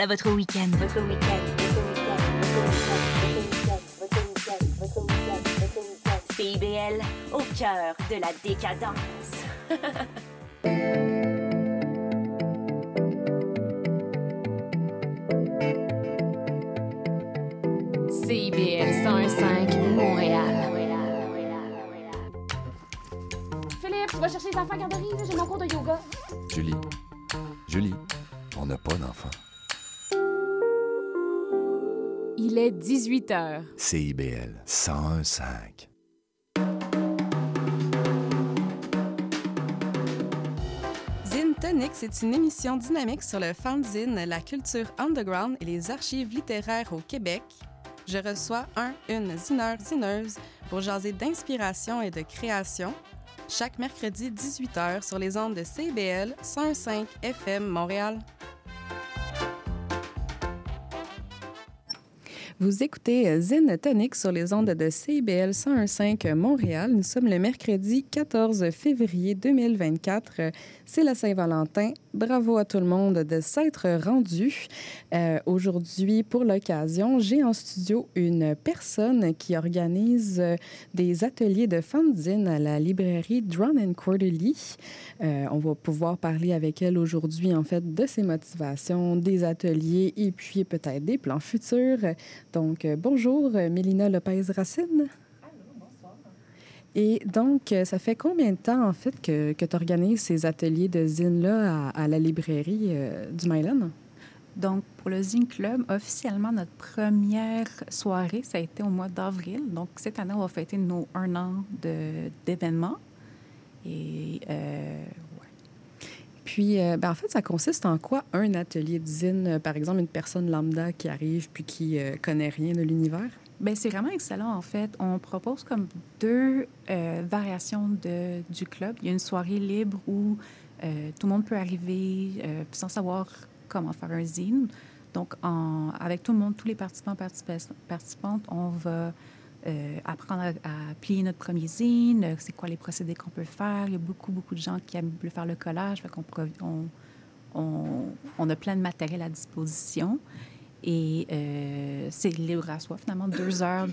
à votre week-end. Votre week-end. CIBL, au cœur de la décadence. CIBL 105 Montréal. Philippe, tu vas chercher les enfants à garderie, j'ai mon cours de yoga. Julie, Julie, on n'a pas d'enfant. Il est 18 h. CIBL 101.5. Zine Tonic, c'est une émission dynamique sur le fanzine, la culture underground et les archives littéraires au Québec. Je reçois un, une zineur, zineuse pour jaser d'inspiration et de création chaque mercredi 18h sur les ondes de CBL 105 FM Montréal. Vous écoutez Zine Tonic sur les ondes de CIBL 101.5 Montréal. Nous sommes le mercredi 14 février 2024. C'est la Saint-Valentin. Bravo à tout le monde de s'être rendu. Euh, Aujourd'hui, pour l'occasion, j'ai en studio une personne qui organise des ateliers de fanzine à la librairie Drawn and Quarterly. Euh, on va pouvoir parler avec elle aujourd'hui, en fait, de ses motivations, des ateliers et puis peut-être des plans futurs. Donc, euh, bonjour, euh, Mélina Lopez-Racine. Et donc, euh, ça fait combien de temps, en fait, que, tu organises ces ateliers de zine-là à, la librairie du Mylan? Donc, pour le Zine Club, officiellement, notre première soirée, ça a été au mois d'avril. Donc, cette année, on va fêter nos un an d'événements. Et. Puis, euh, ben, en fait, ça consiste en quoi un atelier de zine? Euh, Par exemple, une personne lambda qui arrive puis qui euh, connaît rien de l'univers? Ben, c'est vraiment excellent, en fait. On propose comme deux euh, variations de, du club. Il y a une soirée libre où tout le monde peut arriver sans savoir comment faire un zine. Donc, en, avec tout le monde, tous les participants, participa- participantes, on va euh, apprendre à, plier notre premier zine, euh, c'est quoi les procédés qu'on peut faire. Il y a beaucoup, beaucoup de gens qui aiment faire le collage. Fait on, a plein de matériel à disposition. Et euh, c'est libre à soi, finalement, deux heures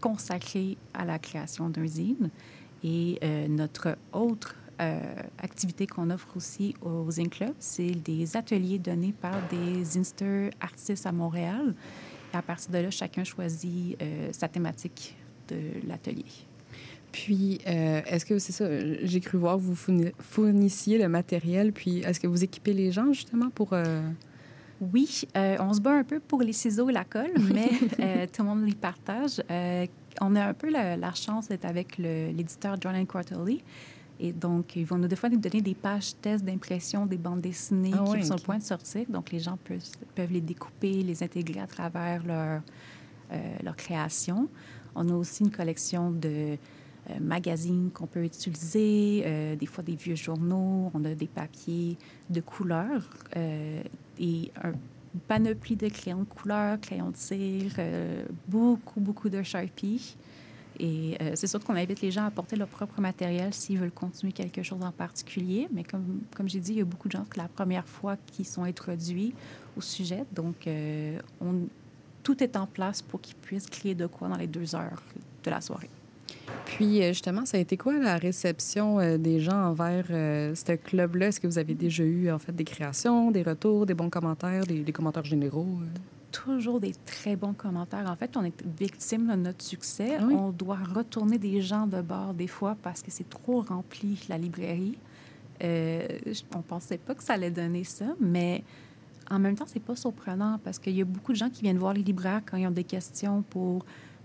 consacrées à la création d'un zine. Et notre autre activité qu'on offre aussi au Zine Club, c'est des ateliers donnés par des Zinster artistes à Montréal. Et à partir de là, chacun choisit euh, sa thématique de l'atelier. Puis, euh, est-ce que c'est ça? J'ai cru voir que vous fourni- fournissiez le matériel, puis est-ce que vous équipez les gens justement pour. euh, Oui, on se bat un peu pour les ciseaux et la colle, mais tout le monde les partage. On a un peu la, la chance d'être avec l'éditeur John Quarterly. Et donc, ils vont nous, des fois nous donner des pages tests d'impression des bandes dessinées Ah qui sont ok. au point de sortir. Donc, les gens peuvent, peuvent les découper, les intégrer à travers leur, euh, leur création. On a aussi une collection de euh, magazines qu'on peut utiliser, euh, des fois des vieux journaux. On a des papiers de couleur euh, et un panoplie de crayons de couleur, crayons de cire, beaucoup, beaucoup de Sharpie. Et euh, c'est sûr qu'on invite les gens à apporter leur propre matériel s'ils veulent continuer quelque chose en particulier. Mais comme, j'ai dit, il y a beaucoup de gens que la première fois qui sont introduits au sujet. Donc, euh, tout est en place pour qu'ils puissent créer de quoi dans les deux heures de la soirée. Puis, euh, justement, ça a été quoi la réception des gens envers ce club-là? Est-ce que vous avez déjà eu, en fait, des créations, des retours, des bons commentaires, des, des commentaires généraux? Toujours des très bons commentaires. En fait, on est victime de notre succès. Oui? On doit retourner des gens de bord des fois parce que c'est trop rempli, la librairie. Euh, on pensait pas que ça allait donner ça, mais en même temps, c'est pas surprenant parce qu'il y a beaucoup de gens qui viennent voir les libraires quand ils ont des questions pour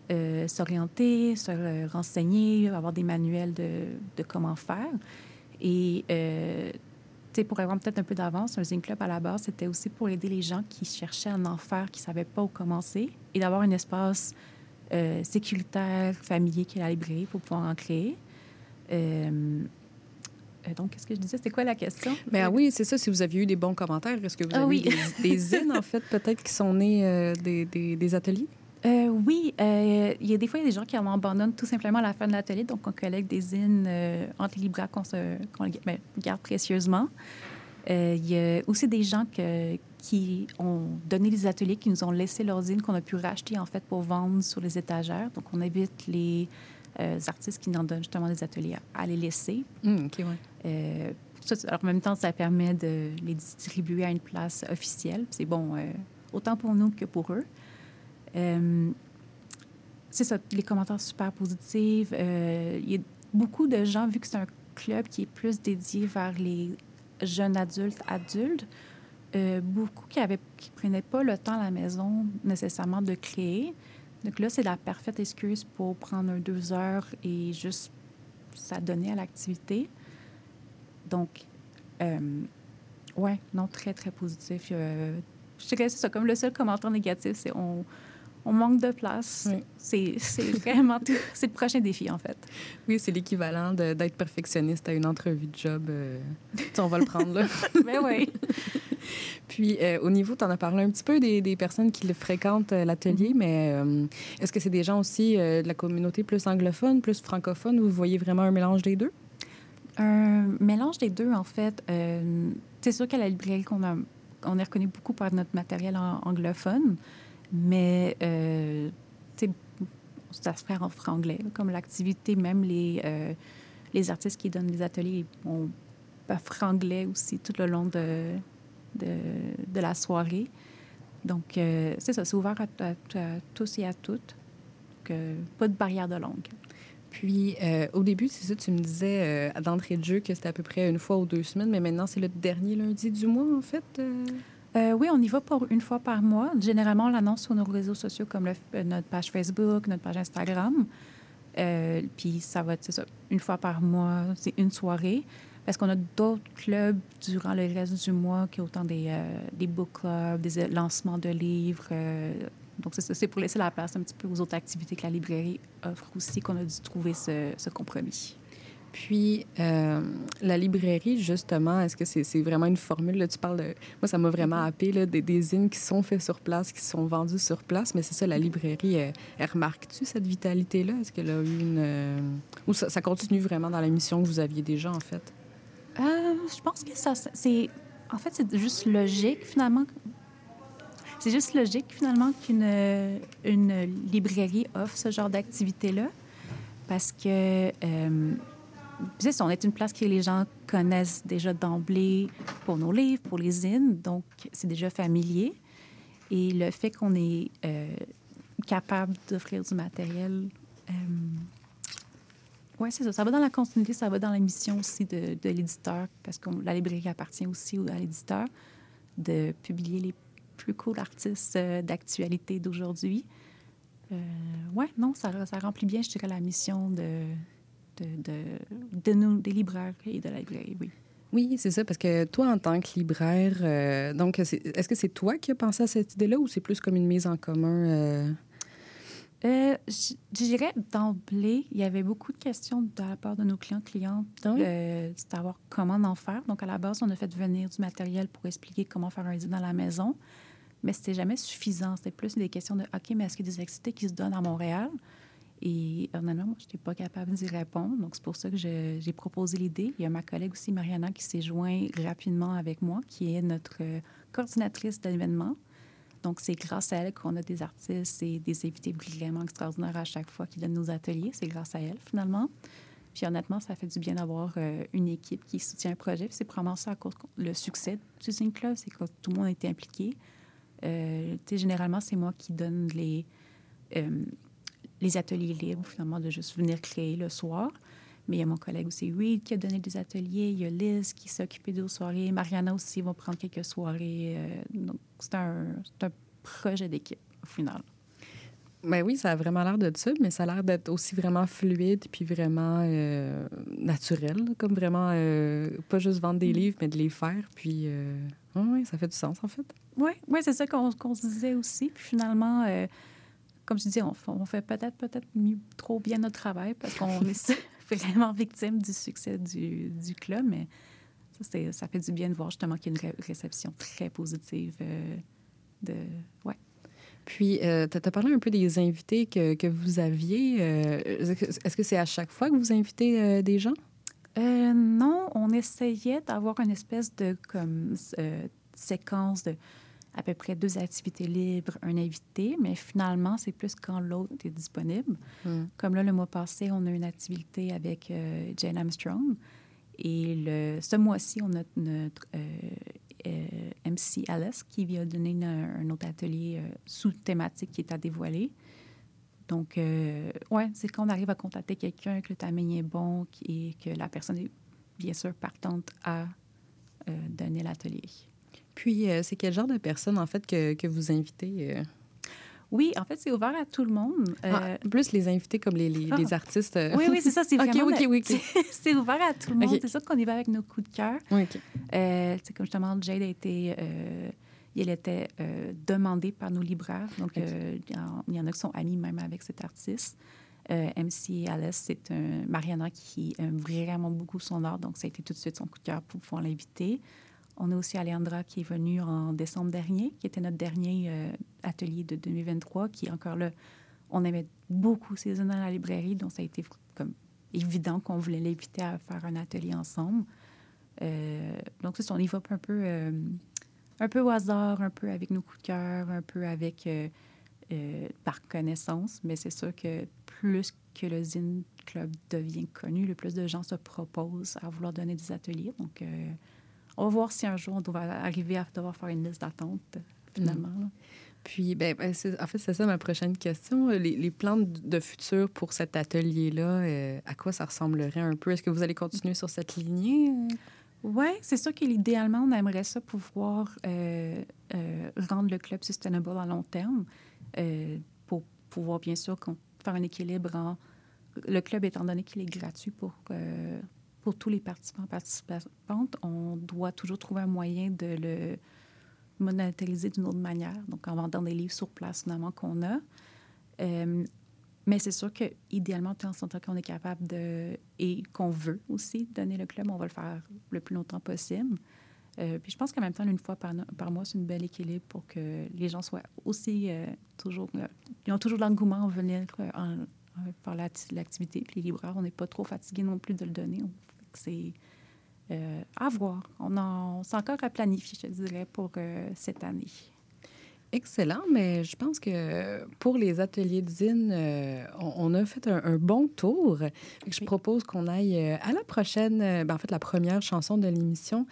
euh, s'orienter, se euh, renseigner, avoir des manuels de, de comment faire. Et euh, pour avoir peut-être un peu d'avance, un Zine Club à la base, c'était aussi pour aider les gens qui cherchaient à en faire, qui ne savaient pas où commencer, et d'avoir un espace euh, sécuritaire, familier qui est la librairie pour pouvoir en créer. Euh, euh, donc, qu'est-ce que je disais? C'était quoi la question? Ben oui, c'est ça. Si vous aviez eu des bons commentaires, est-ce que vous Ah avez oui. eu des, des zines, en fait, peut-être, qui sont nés euh, des, des- des ateliers? Euh, oui, euh, il y a des fois, il y a des gens qui en abandonnent tout simplement à la fin de l'atelier. Donc, on collecte des zines euh, entre les qu'on les- ben, garde précieusement. Euh, il y a aussi des gens que- qui ont donné des ateliers, qui nous ont laissé leurs zines qu'on a pu racheter en fait pour vendre sur les étagères. Donc, on invite les artistes qui nous donnent justement des ateliers à, les laisser. Mmh, OK, ouais. Ça, alors, en même temps, ça permet de les distribuer à une place officielle. C'est bon, autant pour nous que pour eux. Euh, c'est ça, les commentaires super positifs. Euh, Il y a beaucoup de gens, vu que c'est un club qui est plus dédié vers les jeunes adultes, adultes, euh, beaucoup qui ne qui prenaient pas le temps à la maison nécessairement de créer. Donc là, c'est la parfaite excuse pour prendre un deux heures et juste s'adonner à l'activité. Donc, euh, ouais, non, très, très positif. Euh, je que c'est ça, comme le seul commentaire négatif, c'est on, on manque de place. Oui. C'est vraiment tout. C'est le prochain défi, en fait. Oui, c'est l'équivalent d'être perfectionniste à une entrevue de job. euh, on va le prendre là. Mais oui. Puis, euh, au niveau, tu en as parlé un petit peu des, des personnes qui le fréquentent euh, l'atelier, mais euh, est-ce que c'est des gens aussi de la communauté plus anglophone, plus francophone, ou vous voyez vraiment un mélange des deux? Un mélange des deux, en fait. C'est sûr qu'à la librairie, qu'on a, on est reconnu beaucoup par notre matériel en- anglophone, mais euh, ça se fait en franglais, comme l'activité, même les, euh, les artistes qui donnent les ateliers ont franglais aussi tout le long de, de, la soirée. Donc, euh, c'est ça, c'est ouvert à, à- tous et à toutes. Donc, euh, pas de barrière de langue. Puis, au début, c'est ça, tu me disais d'entrée de jeu que c'était à peu près une fois ou deux semaines, mais maintenant, c'est le dernier lundi du mois, en fait. Euh. Oui, on y va pour une fois par mois. Généralement, on l'annonce sur nos réseaux sociaux comme le- euh, notre page Facebook, notre page Instagram. Euh, puis ça va être ça, une fois par mois, c'est une soirée. Parce qu'on a d'autres clubs durant le reste du mois, qui ont autant des, des book clubs, des lancements de livres. donc, c'est pour laisser la place un petit peu aux autres activités que la librairie offre aussi qu'on a dû trouver ce compromis. Puis, euh, la librairie, justement, est-ce que c'est vraiment une formule? Là, tu parles de... Moi, ça m'a vraiment happé, là, des, des zines qui sont faits sur place, qui sont vendus sur place, mais c'est ça, la librairie, elle, elle remarque-tu cette vitalité-là? Est-ce qu'elle a eu une... euh, Ou ça, ça continue vraiment dans la mission que vous aviez déjà, en fait? Euh, je pense que ça, c'est. En fait, c'est juste logique, finalement. C'est juste logique, finalement, qu'une euh, une librairie offre ce genre d'activité-là. Parce que. On est une place que les gens connaissent déjà d'emblée pour nos livres, pour les zines, donc c'est déjà familier. Et le fait qu'on est euh, capable d'offrir du matériel, euh, oui, c'est ça. Ça va dans la continuité, ça va dans la mission aussi de, l'éditeur, parce que la librairie appartient aussi au- à l'éditeur, de publier les plus cool artistes euh, d'actualité d'aujourd'hui. Euh, oui, non, ça, ça remplit bien, je dirais, la mission de, de, de, de nous, des libraires et de la librairie, oui. Oui, c'est ça, parce que toi, en tant que libraire, euh, donc, est-ce que c'est toi qui as pensé à cette idée-là ou c'est plus comme une mise en commun? euh? Euh, je je dirais d'emblée, il y avait beaucoup de questions de la part de nos clients, clientes, Ah oui? de savoir comment en faire. Donc, à la base, on a fait venir du matériel pour expliquer comment faire un dîner dans la maison, mais c'était jamais suffisant. C'était plus des questions de OK, mais est-ce qu'il y a des activités qui se donnent à Montréal? Et honnêtement, moi, je n'étais pas capable d'y répondre. Donc, c'est pour ça que j'ai proposé l'idée. Il y a ma collègue aussi, Mariana, qui s'est jointe rapidement avec moi, qui est notre euh, coordinatrice de. Donc, c'est grâce à elle qu'on a des artistes et des invités vraiment extraordinaires à chaque fois qui donnent nos ateliers. C'est grâce à elle, finalement. Puis honnêtement, ça fait du bien d'avoir euh, une équipe qui soutient un projet. C'est probablement ça à cause le succès du Zine Club, c'est que tout le monde a été impliqué. Euh, généralement, c'est moi qui donne les, euh, les ateliers libres, finalement, de juste venir créer le soir. Mais il y a mon collègue aussi, Reed, qui a donné des ateliers. Il y a Liz qui s'est occupée des soirées. Mariana aussi va prendre quelques soirées. Euh, donc, c'est un, c'est un projet d'équipe, au final. Ben oui, ça a vraiment l'air de ça, mais ça a l'air d'être aussi vraiment fluide puis vraiment euh, naturel, comme vraiment euh, pas juste vendre des livres, mais de les faire. Puis, ouais, ça fait du sens, en fait. Oui, ouais, c'est ça qu'on qu'on se disait aussi. Puis finalement, comme je dis, on, fait peut-être peut-être trop bien notre travail parce qu'on est vraiment victime du succès du, du club, mais ça, ça fait du bien de voir justement qu'il y a une ré- réception très positive euh, de... Ouais. Puis, euh, tu as parlé un peu des invités que, que vous aviez. euh, Est-ce que c'est à chaque fois que vous invitez euh, des gens? Non, on essayait d'avoir une espèce de comme séquence de à peu près deux activités libres, un invité, mais finalement, c'est plus quand l'autre est disponible. Hmm. Comme là, le mois passé, on a une activité avec euh, Jane Armstrong. Et le, ce mois-ci, on a notre euh, euh, MC Alice qui vient donner une- un autre atelier sous thématique qui est à dévoiler. Donc, ouais, c'est quand on arrive à contacter quelqu'un, que le timing est bon et que la personne est bien sûr partante à donner l'atelier. Puis, euh, c'est quel genre de personnes, en fait, que, que vous invitez? euh? Oui, en fait, c'est ouvert à tout le monde. Euh, Ah, plus les invités comme les, les, ah. les artistes. euh. oui, oui, c'est ça. C'est vraiment... OK, oui, OK. c'est- ouvert à tout le monde. C'est sûr qu'on y va avec nos coups de cœur. Oui, OK. Euh, tu sais, comme justement, Jade a été, il était demandé par nos libraires. Donc, il y en- il y en a qui sont amis même avec cet artiste. Euh, MC Alice, c'est un Mariana qui aime vraiment beaucoup son art. Donc, ça a été tout de suite son coup de cœur pour pouvoir l'inviter. On a aussi Alejandra qui est venue en décembre dernier, qui était notre dernier euh, atelier de 2023, qui encore là, on aimait beaucoup œuvres dans la librairie, donc ça a été comme évident qu'on voulait l'inviter à faire un atelier ensemble. Euh, donc, c'est on y un peu, euh, un peu au hasard, un peu avec nos coups de cœur, un peu avec par connaissance, mais c'est sûr que plus que le Zine Club devient connu, le plus de gens se proposent à vouloir donner des ateliers. Donc, on va voir si un jour on doit arriver à devoir faire une liste d'attente, finalement. là. Puis, ben, ben, en fait, c'est ça ma prochaine question. Les, les plans de, futur pour cet atelier-là, euh, à quoi ça ressemblerait un peu? Est-ce que vous allez continuer sur cette lignée? Oui, c'est sûr qu'idéalement, on aimerait ça pouvoir euh, euh, rendre le club sustainable à long terme pour pouvoir, bien sûr, faire un équilibre en... Le club, étant donné qu'il est gratuit pour, pour tous les participants participantes, on doit toujours trouver un moyen de le monétariser d'une autre manière, donc en vendant des livres sur place, finalement, qu'on a. Euh, mais c'est sûr que idéalement, tant qu'on est capable de et qu'on veut aussi donner le club, on va le faire le plus longtemps possible. Euh, puis je pense qu'en même temps, une fois par, par mois, c'est une belle équilibre pour que les gens soient aussi euh, toujours, ils ont toujours l'engouement à venir en, en- l'acti- l'activité. Puis les libraires, on n'est pas trop fatigués non plus de le donner. C'est euh, à voir. On en, c'est encore à planifier, je dirais, pour euh, cette année. Excellent, mais je pense que pour les ateliers de zine, euh, on, on a fait un, un bon tour. Je Oui. propose qu'on aille euh, à la prochaine, euh, ben, en fait, la première chanson de l'émission,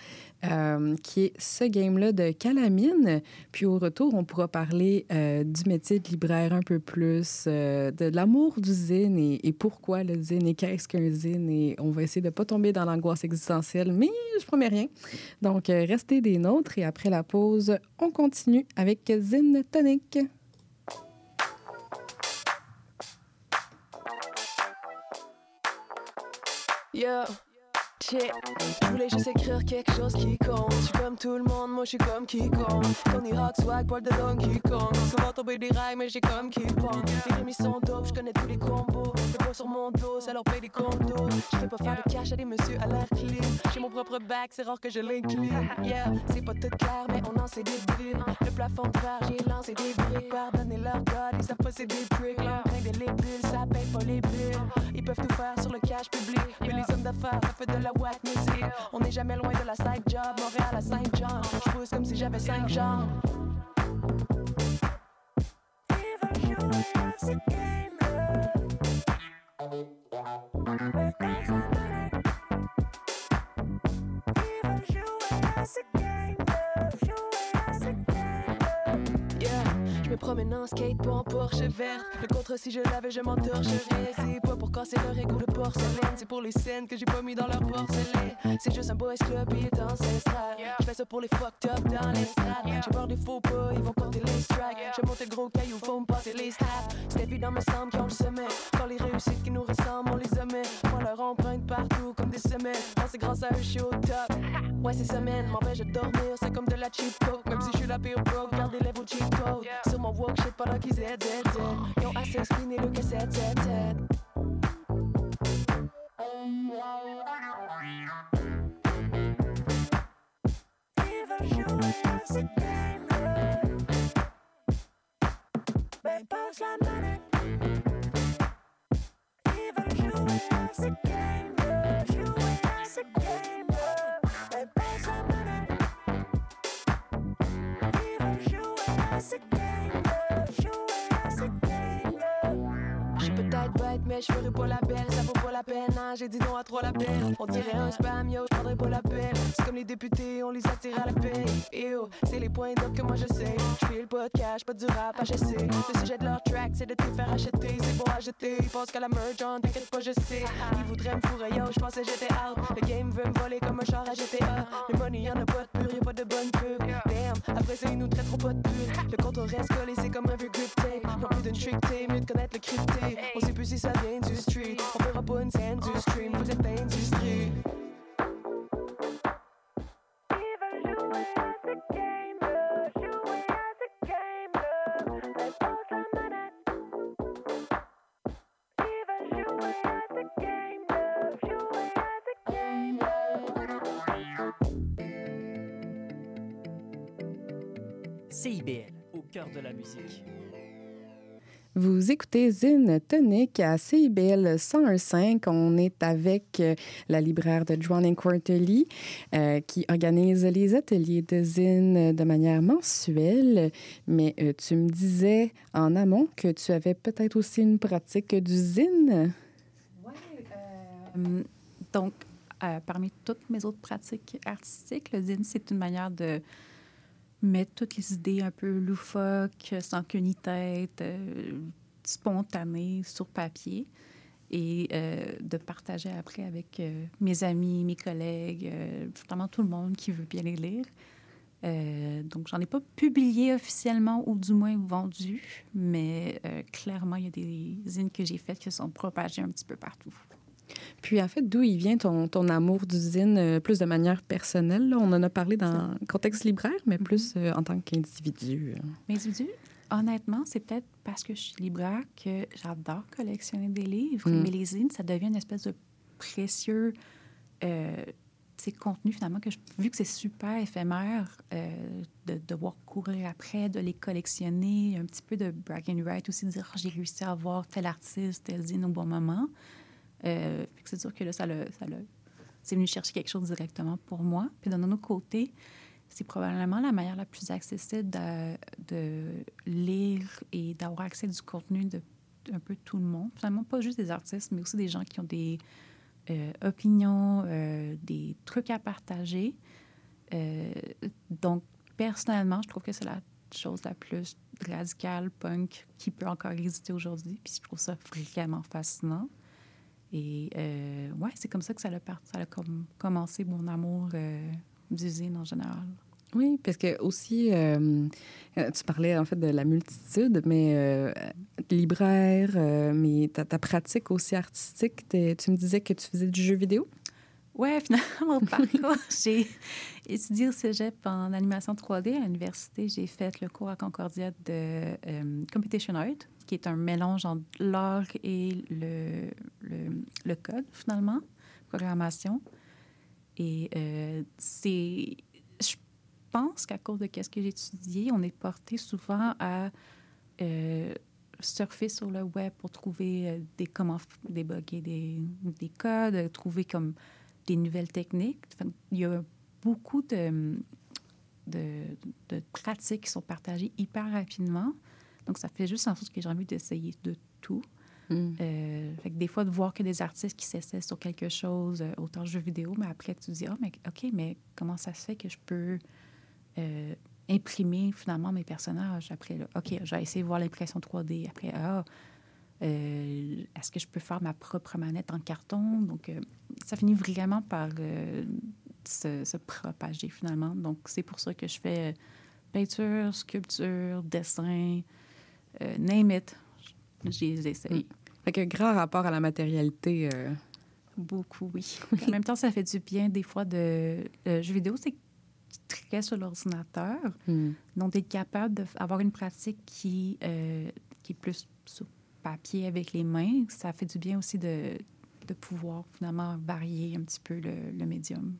euh, qui est ce game-là de Calamine. Puis au retour, on pourra parler euh, du métier de libraire un peu plus, de l'amour du zine et, et pourquoi le zine et qu'est-ce qu'un zine. Et on va essayer de ne pas tomber dans l'angoisse existentielle, mais je promets rien. Donc, restez des nôtres et après la pause, on continue avec Zinnet en ikke. Yeah. Je voulais juste écrire quelque chose qui compte. Je suis comme tout le monde, moi je suis comme quiconque. Tony Hawk, swag, poil de Donkey Kong. Souvent tomber des rails, mais j'ai comme qui pong. Les rimes sont dope, je connais tous les combos. Le poids sur mon dos, ça leur paye des condos. Je fais pas faire de cash à des messieurs à l'air clean. J'ai mon propre bac, c'est rare que je l'incline. Yeah, c'est pas tout clair, mais on en sait des bulles. Le plafond de verre, j'ai lancé des briques. Pardonnez leur god, ils savent pas c'est des bricks. L'empreinte de les bulles, ça paye pas les bulles. Ils peuvent tout faire sur le cash public. Mais les hommes d'affaires, ça fait de la On est jamais loin de la side job. Montréal à Saint-Jean. Je pousse comme si j'avais cinq jambes. Me promène en skate pour en Porsche verte. Le contre si je l'avais, je m'entorcherais. C'est pas pour casser leur égo de porcelaine, c'est pour les scènes que j'ai pas mis dans leur porcelain. C'est juste un boys club, il est ancestral. Je fais ça pour les fucked up dans l'estrade. J'ai peur des faux pas, ils vont compter les strikes. Je monte le gros caillou, faut me passer les straps. C'est évident, me semble qu'ils ont le sommet. Quand les réussites qui nous ressemblent, on les omet. Prends leur empreinte partout comme des semelles. Oh, c'est grâce à eux, je suis au top. Ouais, ces semaines m'empêchent de dormir, c'est comme de la cheap coke. Même si je suis la pire broke, garde les lèvres au cheap code. Sur mon walk shit pendant qu'ils aident, aident, aident. Ils ont assez spiné le que 7, 7, 7. Ils veulent jouer je ferai pas la belle. Ça vaut pas la peine, hein, j'ai dit non à trois labels. On dirait un spam, yo, je prendrai pas la peine. C'est comme les députés, on les attire à la paix. Yo, c'est les points d'op que moi je sais. Je fais le podcast, pas du rap HSC. Le sujet de leur track, c'est de te faire acheter. C'est bon à jeter, ils pensent qu'à la merge, on t'inquiète pas, je sais. Ils voudraient me fourrer, yo, je pensais j'étais out. Le game veut me voler comme un char à GTA. Le money, y'en a pas de pur, y'a pas de bonne pub. Damn, après ça, ils nous traiteront pas de pur. Le compte reste collé, c'est comme un vieux grip tape. Non plus d'une trick tape, mieux de connaître le crypté. On sait plus si ça vient du street. On fera pas une scène du stream, vous êtes industrie. CIBL, au cœur de la musique. Vous écoutez Zine Tonic à CIBL 101.5. On est avec euh, la libraire de Joanne Quarterly euh, qui organise les ateliers de Zine de manière mensuelle. Mais euh, tu me disais en amont que tu avais peut-être aussi une pratique du Zine. Hum, donc, parmi toutes mes autres pratiques artistiques, le zine, c'est une manière de mettre toutes les idées un peu loufoques, sans queue ni tête, euh, spontanées sur papier et euh, de partager après avec euh, mes amis, mes collègues, vraiment tout le monde qui veut bien les lire. Donc, j'en ai pas publié officiellement ou du moins vendu, mais clairement, il y a des zines que j'ai faites qui sont propagées un petit peu partout. Puis en fait, d'où il vient ton, ton amour du Zine, euh, plus de manière personnelle? là? On en a parlé dans le contexte libraire, mais plus euh, en tant qu'individu. euh. L'individu, honnêtement, c'est peut-être parce que je suis libraire que j'adore collectionner des livres, Mm. mais les zines, ça devient une espèce de précieux euh, contenu finalement que je- vu que c'est super éphémère euh, de devoir courir après, de les collectionner, un petit peu de brag and right aussi, de dire Ah, j'ai réussi à avoir tel artiste, tel zine au bon moment. Euh, c'est sûr que là, ça l'a- c'est venu chercher quelque chose directement pour moi. Puis d'un autre côté, c'est probablement la manière la plus accessible de, lire et d'avoir accès du contenu de un peu tout le monde. Finalement, pas juste des artistes, mais aussi des gens qui ont des euh, opinions, euh, des trucs à partager. Donc, personnellement, je trouve que c'est la chose la plus radicale, punk, qui peut encore exister aujourd'hui. Puis je trouve ça vraiment fascinant. Et euh, ouais, c'est comme ça que ça a, ça a com- commencé mon amour euh, d'usine en général. Oui, parce que aussi, euh, tu parlais en fait de la multitude, mais libraire, mais ta, pratique aussi artistique, tu me disais que tu faisais du jeu vidéo? Ouais, finalement, j'ai étudié au cégep en animation 3D à l'université. J'ai fait le cours à Concordia de euh, Competition Art, qui est un mélange entre l'art et le, le, code, finalement, programmation. Et euh, c'est. Je pense qu'à cause de ce que j'ai étudié, on est porté souvent à euh, surfer sur le web pour trouver des comment débugger des, des codes, trouver comme des nouvelles techniques. Il y a beaucoup de, de, de pratiques qui sont partagées hyper rapidement. Donc, ça fait juste en sorte que j'ai envie d'essayer de tout. Euh, fait que des fois, de voir que des artistes qui s'essaient sur quelque chose, euh, autant jeux vidéo, mais après, tu te dis, ah, mais OK, mais comment ça se fait que je peux euh, imprimer finalement mes personnages? Après, là, OK, j'ai essayé de voir l'impression 3D. Après, ah, euh, est-ce que je peux faire ma propre manette en carton? Donc, euh, ça finit vraiment par euh, se, se propager finalement. Donc, c'est pour ça que je fais peinture, sculpture, dessin, name it. Je les essaye. Fait que grand rapport à la matérialité. Beaucoup, oui. En même temps, ça fait du bien des fois de... Le jeu vidéo, c'est très sur l'ordinateur. hmm. Donc, d'être capable d'avoir une pratique qui, qui est plus sur papier avec les mains, ça fait du bien aussi de, de pouvoir finalement varier un petit peu le, le médium.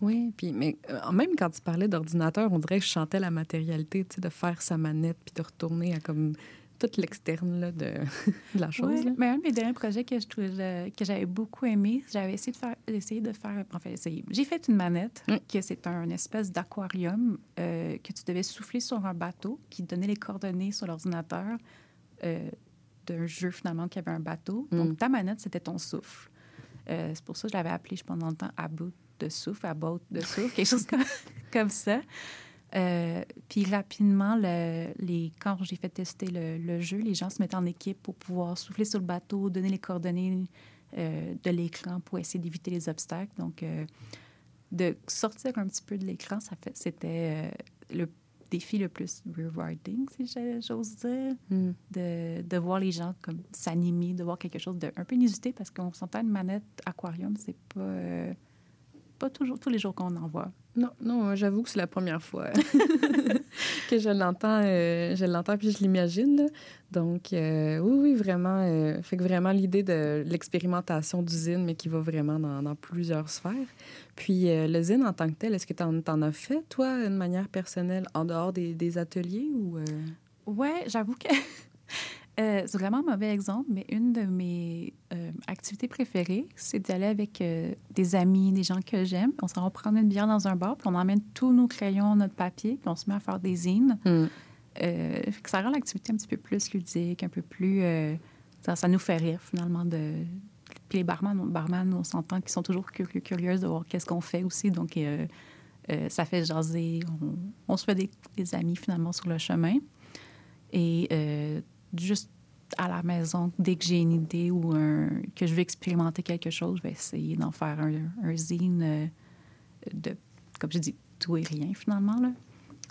Oui, puis mais euh, même quand tu parlais d'ordinateur, on dirait que je chantais la matérialité, tu sais, de faire sa manette puis de retourner à comme tout l'externe là, de, de la chose. Mais un de mes derniers projets que je trouvais que j'avais beaucoup aimé, j'avais essayé de faire, essayé de faire, enfin essayé. J'ai fait une manette Mm. que c'est un espèce d'aquarium euh, que tu devais souffler sur un bateau qui donnait les coordonnées sur l'ordinateur euh, d'un jeu finalement qui avait un bateau. Mm. Donc ta manette c'était ton souffle. Euh, c'est pour ça que je l'avais appelé je pendant le temps à bout de souffle, à bout de souffle, quelque chose comme, comme ça. Euh, puis rapidement, le- les, quand j'ai fait tester le, le jeu, les gens se mettaient en équipe pour pouvoir souffler sur le bateau, donner les coordonnées euh, de l'écran pour essayer d'éviter les obstacles. Donc, de sortir un petit peu de l'écran, ça fait, c'était le défi le plus rewarding, si j'ose dire, Mm. de, de voir les gens comme s'animer, de voir quelque chose de un peu inusité parce qu'on s'entend une manette aquarium, c'est pas euh, pas toujours tous les jours qu'on en voit. Non, non, j'avoue que c'est la première fois que je l'entends, euh, je l'entends puis je l'imagine. Donc, euh, oui, oui, vraiment. euh, fait que vraiment l'idée de l'expérimentation d'usine, mais qui va vraiment dans, dans plusieurs sphères. Puis, euh, le zine en tant que tel, est-ce que tu en, as fait, toi, de manière personnelle, en dehors des, des ateliers ou... Ouais, j'avoue que euh, c'est vraiment un mauvais exemple, mais une de mes euh, activités préférées, c'est d'aller avec euh, des amis, des gens que j'aime. On s'en va prendre une bière dans un bar, puis on emmène tous nos crayons, notre papier, puis on se met à faire des zines. Hmm. Que ça rend l'activité un petit peu plus ludique, un peu plus. ça, ça nous fait rire, finalement. De... Puis les barman, barman on s'entend qu'ils sont toujours curieux, curieuses de voir qu'est-ce qu'on fait aussi. Donc, ça fait jaser. On, on se fait des, des amis, finalement, sur le chemin. Et juste à la maison, dès que j'ai une idée ou un, que je veux expérimenter quelque chose, je vais essayer d'en faire un, un zine euh, de, comme je dis, tout et rien, finalement. Là.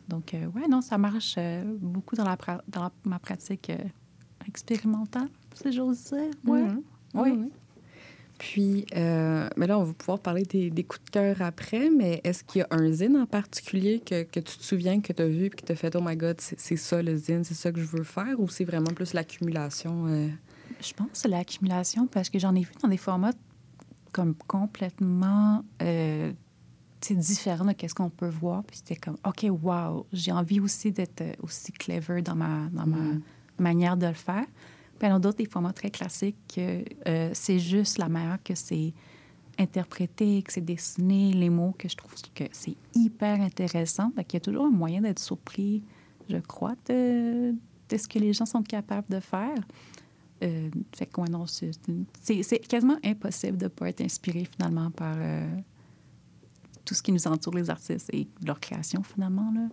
Donc, euh, ouais, non, ça marche euh, beaucoup dans, la pra- dans la- ma pratique euh, expérimentale, si j'ose dire. Ouais. Mhm. Oui. Oui. Puis, euh, mais là, on va pouvoir parler des, des coups de cœur après, mais est-ce qu'il y a un zine en particulier que, que tu te souviens, que tu as vu et que tu as fait, oh my God, c'est ça le zine, c'est ça que je veux faire, ou c'est vraiment plus l'accumulation? euh? Je pense que c'est l'accumulation parce que j'en ai vu dans des formats comme complètement euh, différents de ce qu'on peut voir. Puis c'était comme, OK, wow, j'ai envie aussi d'être aussi clever dans ma, dans ma Mm. manière de le faire. Puis il y en a d'autres, des formats très classiques, que euh, c'est juste la manière que c'est interprété, que c'est dessiné, les mots, que je trouve que c'est hyper intéressant. Fait qu'il y a toujours un moyen d'être surpris, je crois, de, ce que les gens sont capables de faire. Euh, fait que, ouais, non, c'est, c'est- quasiment impossible de ne pas être inspiré finalement par euh, tout ce qui nous entoure, les artistes et leur création finalement. Là.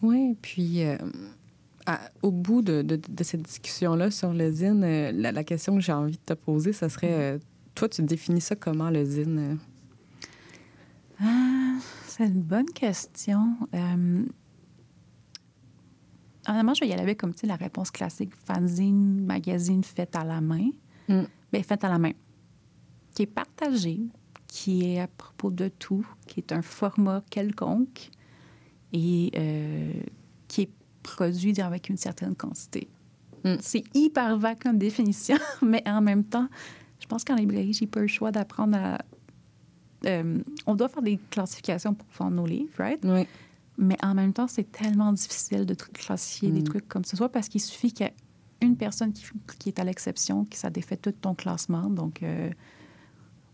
Oui, puis euh, à- au bout de, de- de cette discussion-là sur le zine, euh, la, la question que j'ai envie de te poser, ça serait, euh, toi, tu définis ça comment, le zine? euh? Ah, c'est une bonne question. Euh, honnêtement, je vais y aller avec comme la réponse classique fanzine, magazine fait à la main. Mm. Bien, fait à la main. Qui est partagé, qui est à propos de tout, qui est un format quelconque et euh, qui est produit avec une certaine quantité. Mm. C'est hyper vague comme définition, mais en même temps, je pense qu'en librairie, j'ai pas eu le choix d'apprendre à. euh, on doit faire des classifications pour vendre nos livres, right? Oui. Mais en même temps, c'est tellement difficile de classifier des Mm. trucs comme ce, soit parce qu'il suffit qu'il y ait une personne qui, qui est à l'exception, qui ça défait tout ton classement. Donc, euh,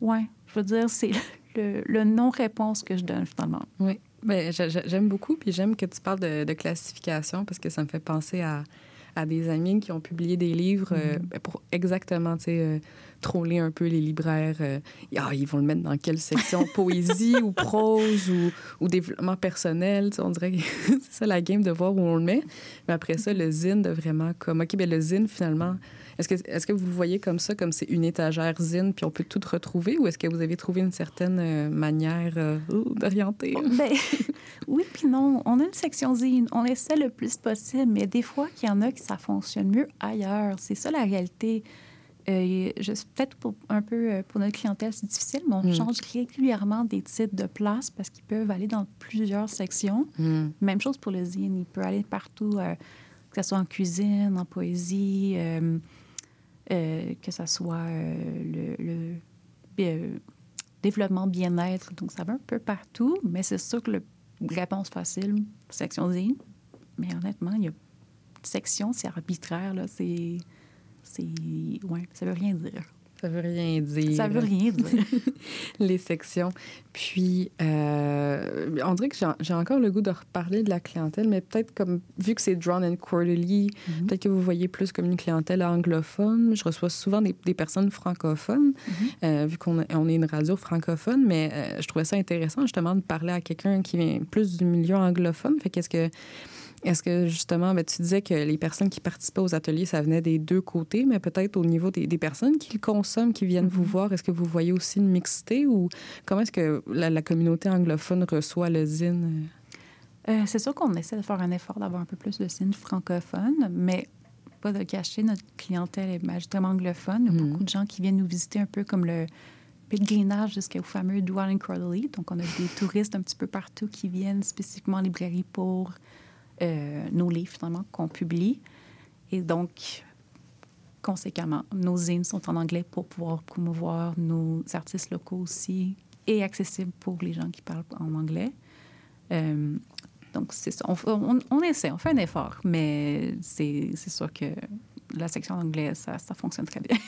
ouais, je veux dire, c'est le, le non-réponse que je donne finalement. Oui. Ben, j'a- j'a- j'aime beaucoup, puis j'aime que tu parles de, de classification parce que ça me fait penser à, à des amis qui ont publié des livres euh, ben, pour exactement, tu sais, euh, troller un peu les libraires. euh, Ah, ils vont le mettre dans quelle section? Poésie ou prose ou, ou développement personnel? On dirait que c'est ça la game de voir où on le met. Mais après ça, le zine de vraiment comme, OK, ben le zine, finalement, est-ce que, est que vous le voyez comme ça, comme c'est une étagère zine, puis on peut tout retrouver, ou est-ce que vous avez trouvé une certaine euh, manière euh, d'orienter? Ben, oui, puis non. On a une section zine. On essaie le plus possible, mais des fois, qu'il y en a qui ça fonctionne mieux ailleurs. C'est ça la réalité. Euh, Peut-être pour, un peu euh, pour notre clientèle, c'est difficile, mais on Mm. change régulièrement des titres de place parce qu'ils peuvent aller dans plusieurs sections. Hmm. Même chose pour le zine. Il peut aller partout, euh, que ce soit en cuisine, en poésie, que ce soit euh, le, le, euh, développement bien-être. Donc, ça va un peu partout, mais c'est sûr que le réponse facile, section zine. Mais honnêtement, il y a section, c'est arbitraire, là. C'est. C'est. Ouais, ça veut rien dire. Ça veut rien dire. Ça veut rien dire. les sections. Puis, euh, on dirait que j'ai- encore le goût de reparler de la clientèle, mais peut-être comme, vu que c'est Drawn and Quarterly, Mhm. peut-être que vous voyez plus comme une clientèle anglophone. Je reçois souvent des, des personnes francophones, euh, vu qu'on on est une radio francophone, mais euh, je trouvais ça intéressant justement de parler à quelqu'un qui vient plus du milieu anglophone. Fait qu'est-ce que. Est-ce que justement, ben, tu disais que les personnes qui participaient aux ateliers, ça venait des deux côtés, mais peut-être au niveau des, des personnes qui le consomment, qui viennent vous voir, est-ce que vous voyez aussi une mixité ou comment est-ce que la, la communauté anglophone reçoit le zine? Euh, c'est sûr qu'on essaie de faire un effort d'avoir un peu plus de signes francophones, mais pas de cacher, notre clientèle est majoritairement anglophone. Il y a Mhm. beaucoup de gens qui viennent nous visiter un peu comme le pèlerinage jusqu'au fameux Dwell and Quarterly. Donc, on a des touristes un petit peu partout qui viennent spécifiquement en librairie pour euh, nos livres, finalement, qu'on publie. Et donc, conséquemment, nos zines sont en anglais pour pouvoir promouvoir nos artistes locaux aussi et accessibles pour les gens qui parlent en anglais. Euh, donc, c'est ça. On, essaie, on fait un effort, mais c'est sûr que la section anglais, ça, ça fonctionne très bien.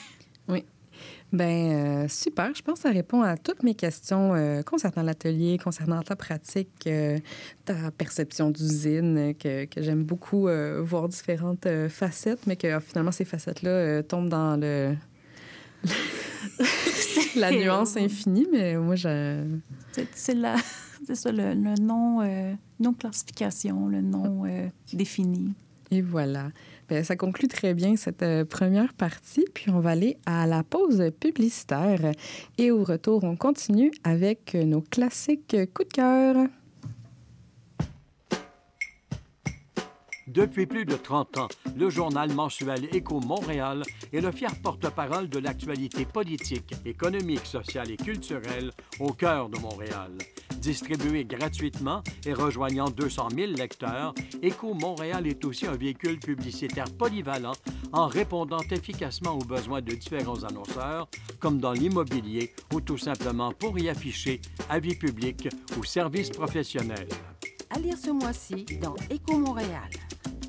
Ben euh, super, je pense que ça répond à toutes mes questions euh, concernant l'atelier, concernant ta pratique, euh, ta perception d'usine, que, que j'aime beaucoup voir différentes facettes, mais que euh, finalement ces facettes-là tombent dans le la nuance infinie, mais moi je C'est c'est la- c'est ça, le, le nom, euh, non-classification, le euh, défini. Et voilà. Ben, ça conclut très bien cette euh, première partie. Puis on va aller à la pause publicitaire. Et au retour, on continue avec euh, nos classiques coups de cœur. Depuis plus de 30 ans, le journal mensuel Écho Montréal est le fier porte-parole de l'actualité politique, économique, sociale et culturelle au cœur de Montréal. Distribué gratuitement et rejoignant 200 000 lecteurs, Écho Montréal est aussi un véhicule publicitaire polyvalent en répondant efficacement aux besoins de différents annonceurs, comme dans l'immobilier ou tout simplement pour y afficher avis public ou services professionnels. À lire ce mois-ci dans Éco Montréal.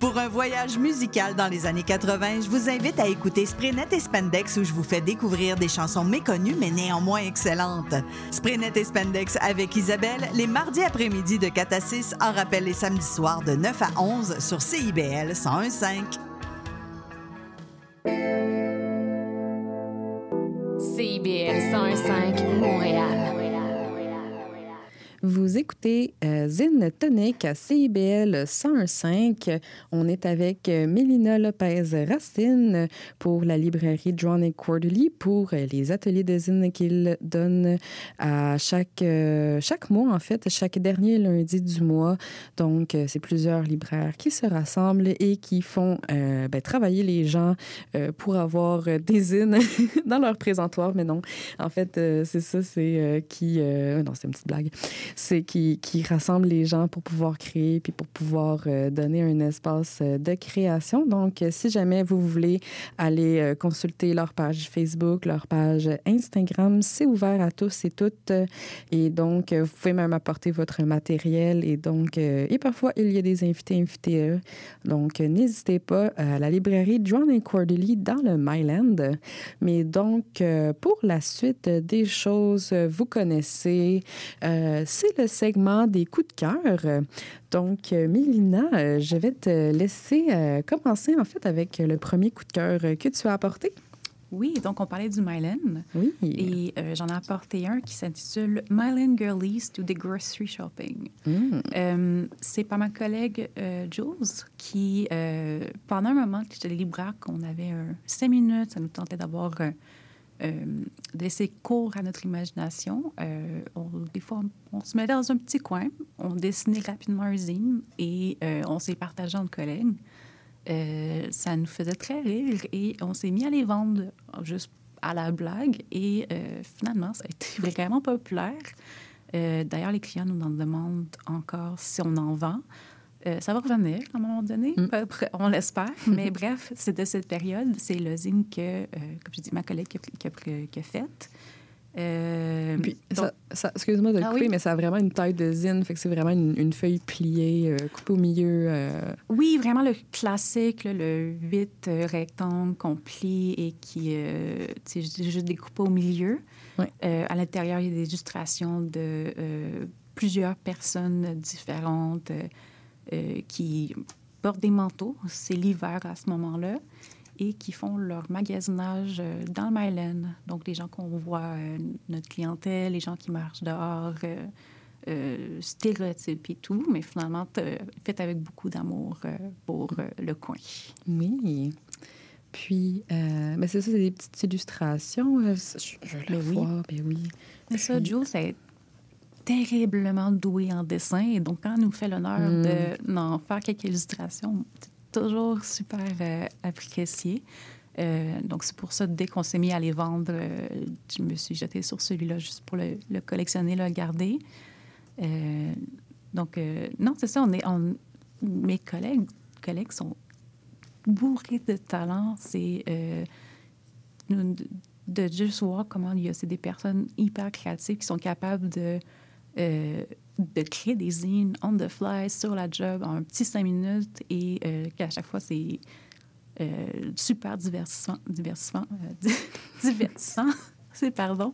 Pour un voyage musical dans les années 80, je vous invite à écouter Spraynet et Spandex où je vous fais découvrir des chansons méconnues mais néanmoins excellentes. Spraynet et Spandex avec Isabelle les mardis après-midi de 4 à 6 en rappel les samedis soirs de 9 à 11 sur CIBL 1015. CIBL 101.5 Montréal. Vous écoutez euh, Zine Tonic à CIBL 101.5. On est avec euh, Mélina Lopez-Racine pour la librairie Drawn and Quarterly pour euh, les ateliers de zine qu'il donne à chaque, euh, chaque mois, en fait, chaque dernier lundi du mois. Donc, c'est plusieurs libraires qui se rassemblent et qui font ben, travailler les gens pour avoir des zines dans leur présentoir. Mais non, en fait, c'est ça, c'est qui... non, c'est une petite blague c'est qui, qui rassemble les gens pour pouvoir créer puis pour pouvoir euh, donner un espace euh, de création. Donc, euh, si jamais vous voulez aller consulter leur page Facebook, leur page Instagram, c'est ouvert à tous et toutes. Et donc, vous pouvez même apporter votre matériel. Et donc, et parfois, il y a des invités, invités. Donc, n'hésitez pas à la librairie John et Quarterly dans le Myland. Mais donc, pour la suite des choses, vous connaissez, c'est le segment des coups de cœur. Donc, euh, Mélina, euh, je vais te laisser euh, commencer en fait avec le premier coup de cœur que tu as apporté. Oui, donc on parlait du Mylan. Oui. Et euh, j'en ai apporté un qui s'intitule Mylan Girlies to the Grocery Shopping. Mm. Euh, c'est par ma collègue euh, Jules qui, pendant un moment j'étais libraire, qu'on avait cinq minutes, ça nous tentait d'avoir euh, laisser cours à notre imagination. Euh, on- des fois, on, se mettait dans un petit coin, on dessinait rapidement un zine et euh, on s'est partagé entre collègues. Euh, ça nous faisait très rire et on s'est mis à les vendre juste à la blague et finalement, ça a été vraiment populaire. D'ailleurs, les clients nous en demandent encore si on en vend. Euh, ça va revenir à un moment donné, près, on l'espère. Mais bref, c'est de cette période. C'est le zine que, euh, comme je dis, ma collègue qui a, a- faite. Euh, Puis, donc- excuse-moi de le Ah couper, oui? mais ça a vraiment une taille de zine, fait que c'est vraiment une, une feuille pliée, euh, coupée au milieu. euh, Oui, vraiment le classique, là, le 8 euh, rectangle qu'on plie et qui, tu sais, juste- découpé au milieu. À l'intérieur, il y a des illustrations de plusieurs personnes différentes euh, qui portent des manteaux. C'est l'hiver à ce moment-là et qui font leur magasinage euh, dans le Myland. Donc, les gens qu'on voit, euh, notre clientèle, les gens qui marchent dehors, stéréotypes et tout, mais finalement, fait avec beaucoup d'amour pour le coin. Oui. Puis, euh, ben c'est ça, c'est des petites illustrations. Je, je la Ben oui. vois, ben oui. Mais ça, Jules, c'est terriblement doué en dessin. Et donc, quand elle nous fait l'honneur Mm. de d'en faire quelques illustrations, c'est toujours super euh, apprécié. Euh, donc, c'est pour ça, dès qu'on s'est mis à les vendre, euh, je me suis jetée sur celui-là juste pour le, le collectionner, le garder. Donc, non, c'est ça, on est, on- mes collègues, collègues sont bourrés de talent. C'est de juste voir comment il y a des personnes hyper créatives qui sont capables de, euh, de créer des zines on the fly sur la job en un petit cinq minutes et euh, qu'à chaque fois c'est euh, super divertissant, divertissant, euh, di- divertissant, c'est pardon.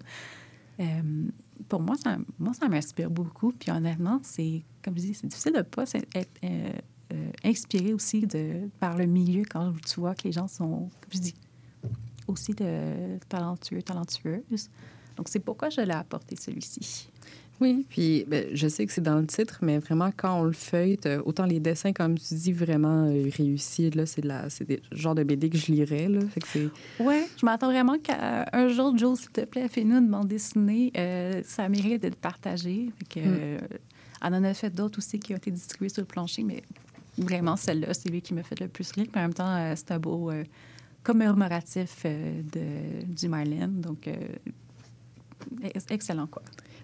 Pour moi, ça, moi, ça m'inspire beaucoup. Puis honnêtement, c'est, comme je dis, c'est difficile de ne pas être inspiré aussi de, par le milieu quand tu vois que les gens sont, comme je dis, aussi de talentueux, talentueuses. Donc, c'est pourquoi je l'ai apporté celui-ci. Oui, puis ben, je sais que c'est dans le titre, mais vraiment, quand on le feuille, autant les dessins, comme tu dis, vraiment euh, réussis, là, c'est de la- c'est des genres de BD que je lirais, là. Fait que c'est... Ouais, je m'attends vraiment qu'un jour, Joe, s'il te plaît, fais-nous une bande dessinée. Euh, ça mérite d'être partagé. Fait que, Mm. euh, elle en a fait d'autres aussi qui ont été distribuées sur le plancher, mais vraiment, celle-là, c'est lui qui m'a fait le plus rire. Puis en même temps, c'est un beau commémoratif de, du Marlin. Donc, ex- excellent, quoi.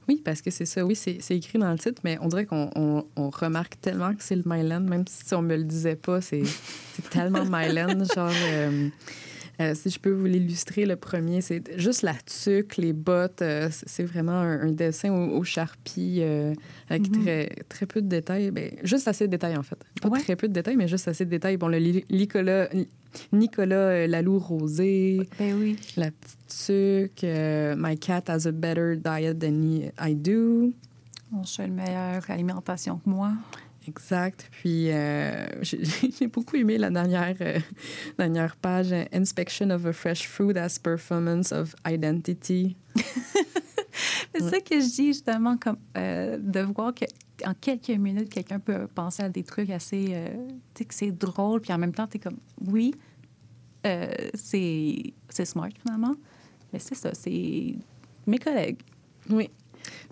Oui, parce que c'est ça, oui, c'est écrit dans le titre, mais on dirait qu'on on- remarque tellement que c'est le Myland, même si on me le disait pas, c'est c'est tellement Myland, genre... euh, euh, si je peux vous l'illustrer, le premier, c'est juste la tuque, les bottes. euh, c'est vraiment un, un dessin au, au charpie euh, avec Mhm. très, très peu de détails. Ben, juste assez de détails, en fait. Pas Ouais. très peu de détails, mais juste assez de détails. Bon, le Nicolas, Nicolas Lalou-Rosé. Ben oui. La petite tuque. My cat has a better diet than I do. Mon chat a une meilleure alimentation que moi. Exact. Puis, euh, j'ai beaucoup aimé la dernière, euh, dernière page, euh, Inspection of a fresh fruit as performance of identity. C'est ça que je dis justement, comme euh, de voir que en quelques minutes, quelqu'un peut penser à des trucs assez, tu sais, que c'est drôle, puis en même temps, tu es comme, oui, c'est smart finalement, mais c'est ça, c'est mes collègues. Oui.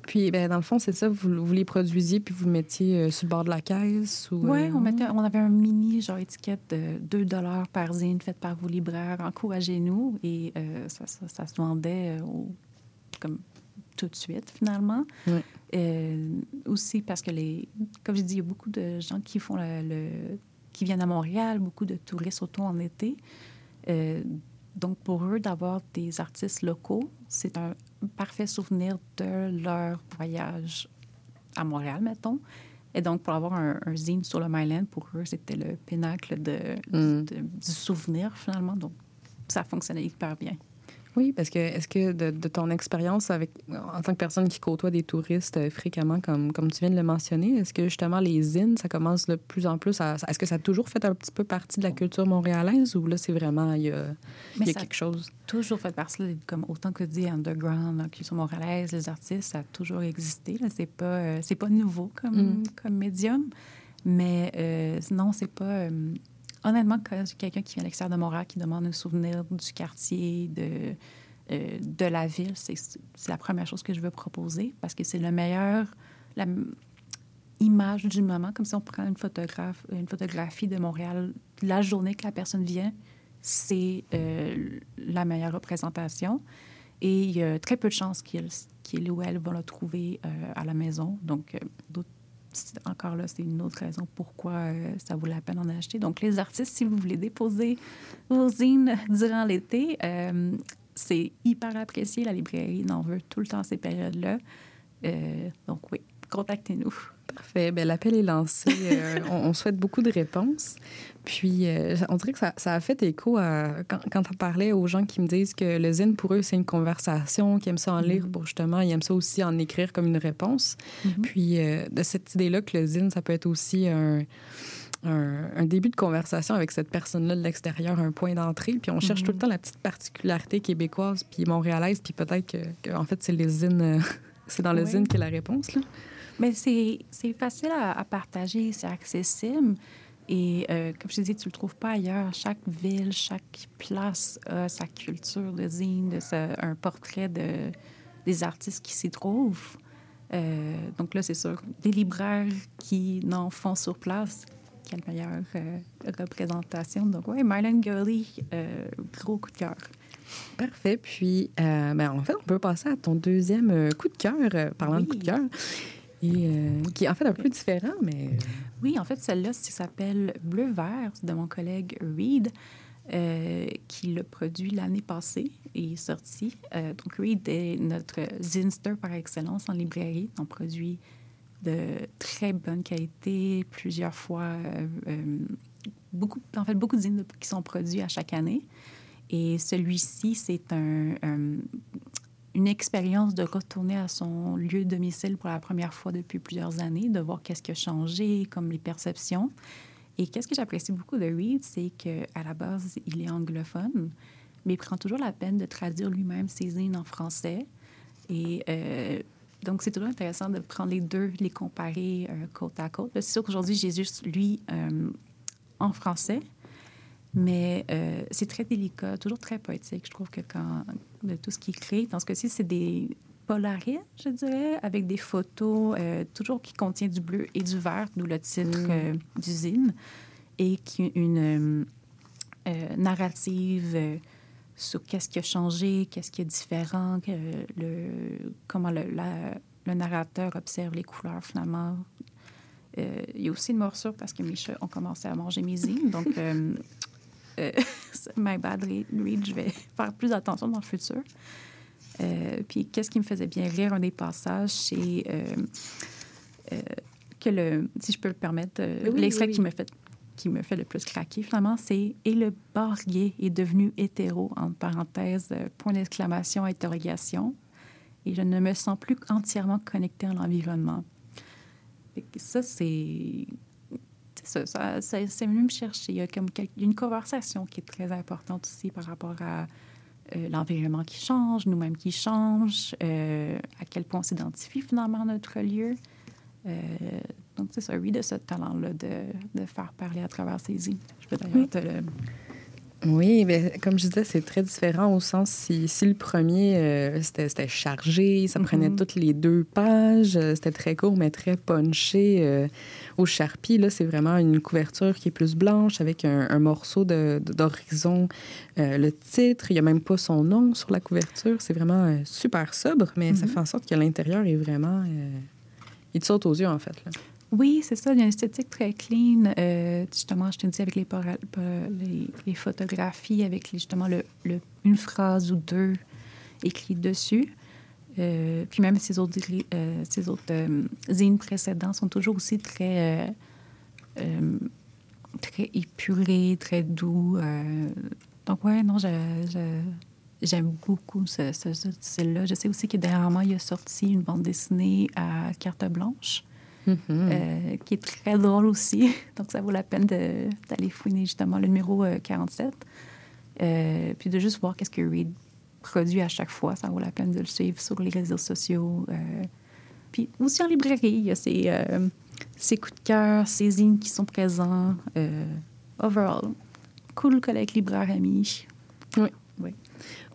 Puis, ben, dans le fond, c'est ça, vous, vous les produisiez puis vous le mettiez euh, sur le bord de la caisse? Ou, Oui, euh, on, mettait- on avait un mini genre étiquette de 2 par zine faite par vos libraires. Encouragez-nous. Et euh, ça, ça, ça se vendait au- comme tout de suite, finalement. Aussi parce que, les, comme je dis, il y a beaucoup de gens qui font le, le- qui viennent à Montréal, beaucoup de touristes auto en été. Donc, pour eux, d'avoir des artistes locaux, c'est un parfait souvenir de leur voyage à Montréal, mettons. Et donc, pour avoir un, un zine sur le Myland, pour eux, c'était le pinacle de, Mm. de- du souvenir, finalement. Donc, ça fonctionnait hyper bien. Oui, parce que est-ce que de, de ton expérience avec en tant que personne qui côtoie des touristes euh, fréquemment, comme, comme tu viens de le mentionner, est-ce que justement les zines, ça commence de plus en plus à. Est-ce que ça a toujours fait un petit peu partie de la culture montréalaise ou là, c'est vraiment. Il y a, il y a quelque chose? toujours fait partie, comme autant que dit underground, la culture montréalaise, les artistes, ça a toujours existé. là. C'est pas, euh, c'est pas nouveau comme, Mm. comme médium. Mais euh, non, c'est pas. Honnêtement, quand quelqu'un qui vient à l'extérieur de Montréal qui demande un souvenir du quartier, de, euh, de la ville, c'est, la première chose que je veux proposer parce que c'est le meilleur. La image du moment, comme si on prend une, photographe, une photographie de Montréal la journée que la personne vient, c'est euh, la meilleure représentation. Et il y a très peu de chances qu'il qu'il ou elle va le trouver euh, à la maison. Donc, d'autres- encore là, c'est une autre raison pourquoi euh, ça vaut la peine d'en acheter. Donc, les artistes, si vous voulez déposer vos zines durant l'été, euh, c'est hyper apprécié. La librairie en veut tout le temps ces périodes-là. Euh, donc, oui, contactez-nous. Parfait. Ben, L'appel est lancé. Euh, on, on souhaite beaucoup de réponses. Puis, euh, on dirait que ça, ça a fait écho à quand, quand on parlait aux gens qui me disent que le zine, pour eux, c'est une conversation, qu'ils aiment ça en lire pour justement, ils aiment ça aussi en écrire comme une réponse. Puis, euh, de cette idée-là que le zine, ça peut être aussi un, un, un début de conversation avec cette personne-là de l'extérieur, un point d'entrée. Puis, on cherche Mhm. tout le temps la petite particularité québécoise puis montréalaise. Puis, peut-être que, que, en fait, c'est les zines, c'est dans le Oui. zine qu'est la réponse, là. Mais c'est facile à, à partager, c'est accessible. Et euh, comme je te dis, tu le trouves pas ailleurs. Chaque ville, chaque place a sa culture de zine, de sa- un portrait de, des artistes qui s'y trouvent. Euh, donc là, c'est sûr, des libraires qui n'en font sur place, quelle meilleure euh, représentation. Donc oui, Marlon Gurley, gros coup de cœur. Parfait. Puis, ben, en fait, on peut passer à ton deuxième coup de cœur, parlant de coup de cœur, euh, qui est en fait un peu différent, mais... Oui, en fait, celle-là, s'appelle Bleu Vert de mon collègue Reed, euh, qui l'a produit l'année passée et est sorti. Euh, donc, Reed est notre zinster par excellence en librairie. On produit de très bonne qualité, plusieurs fois, euh, euh, beaucoup, en fait, beaucoup de zines qui sont produits à chaque année. Et celui-ci, c'est un- une expérience de retourner à son lieu de domicile pour la première fois depuis plusieurs années, de voir qu'est-ce qui a changé, comme les perceptions. Et qu'est-ce que j'apprécie beaucoup de Reed, c'est qu'à la base, il est anglophone, mais il prend toujours la peine de traduire lui-même ses zines en français. Et euh, donc, c'est toujours intéressant de prendre les deux, les comparer euh, côte à côte. C'est sûr qu'aujourd'hui, j'ai juste lui euh, en français, mais c'est très délicat, toujours très poétique. Je trouve que quand de tout ce qu'il crée, dans ce cas-ci, c'est des polaris, je dirais, avec des photos, euh, toujours qui contient du bleu et du vert, d'où le titre euh, d'usine, et qui une euh, narrative sur qu'est-ce qui a changé, qu'est-ce qui est différent, le, comment le, la- le narrateur observe les couleurs finalement. Euh, il y a aussi une morsure parce que mes chats ont commencé à manger mes zines, donc euh, my bad, Reed, je vais faire plus attention dans le futur. Euh, puis qu'est-ce qui me faisait bien rire, un des passages, c'est euh, euh, que le, si je peux le permettre, Oui, l'extrait oui, oui. qui me fait qui me fait le plus craquer, finalement, c'est « Et le bar gay est devenu hétéro », entre parenthèses, point d'exclamation, interrogation. Et je ne me sens plus entièrement connectée à l'environnement. Ça, c'est... c'est Ça, ça, ça- c'est venu me chercher. Il y a comme une conversation qui est très importante aussi par rapport à euh, l'environnement qui change, nous-mêmes qui changent, euh, à quel point on s'identifie finalement à notre lieu. Euh, donc, c'est ça, oui, de ce talent-là de, de faire parler à travers ses îles. Je peux d'ailleurs Oui. te le... Oui, mais comme je disais, c'est très différent au sens si, si le premier, euh, c'était chargé, ça prenait Mhm. toutes les deux pages, euh, c'était très court, mais très punché euh, au charpie. Là, c'est vraiment une couverture qui est plus blanche avec un, un morceau de- de- d'horizon. Euh, le titre, il n'y a même pas son nom sur la couverture. C'est vraiment super sobre, mais ça Mhm. fait en sorte que l'intérieur est vraiment... il te saute aux yeux, en fait. Là. Oui, c'est ça. Il y a une esthétique très clean. Euh, justement, je te dis avec les, photographies, avec les- justement le, le- une phrase ou deux écrites dessus. Euh, puis même ces autres, euh, zines précédents sont toujours aussi très, très épurés, très doux. donc, ouais, non, j'aime beaucoup ce, ce, ce style-là. Je sais aussi que dernièrement, il a sorti une bande dessinée à carte blanche. Euh, qui est très drôle aussi. Donc, ça vaut la peine d'aller fouiner justement le numéro euh, 47. Euh, puis de juste voir qu'est-ce que Reed produit à chaque fois. Ça vaut la peine de le suivre sur les réseaux sociaux. euh. puis aussi en librairie, il y a ses, euh, ses coups de cœur, ses zines qui sont présents. Euh, overall, cool collègue libraire ami. Oui.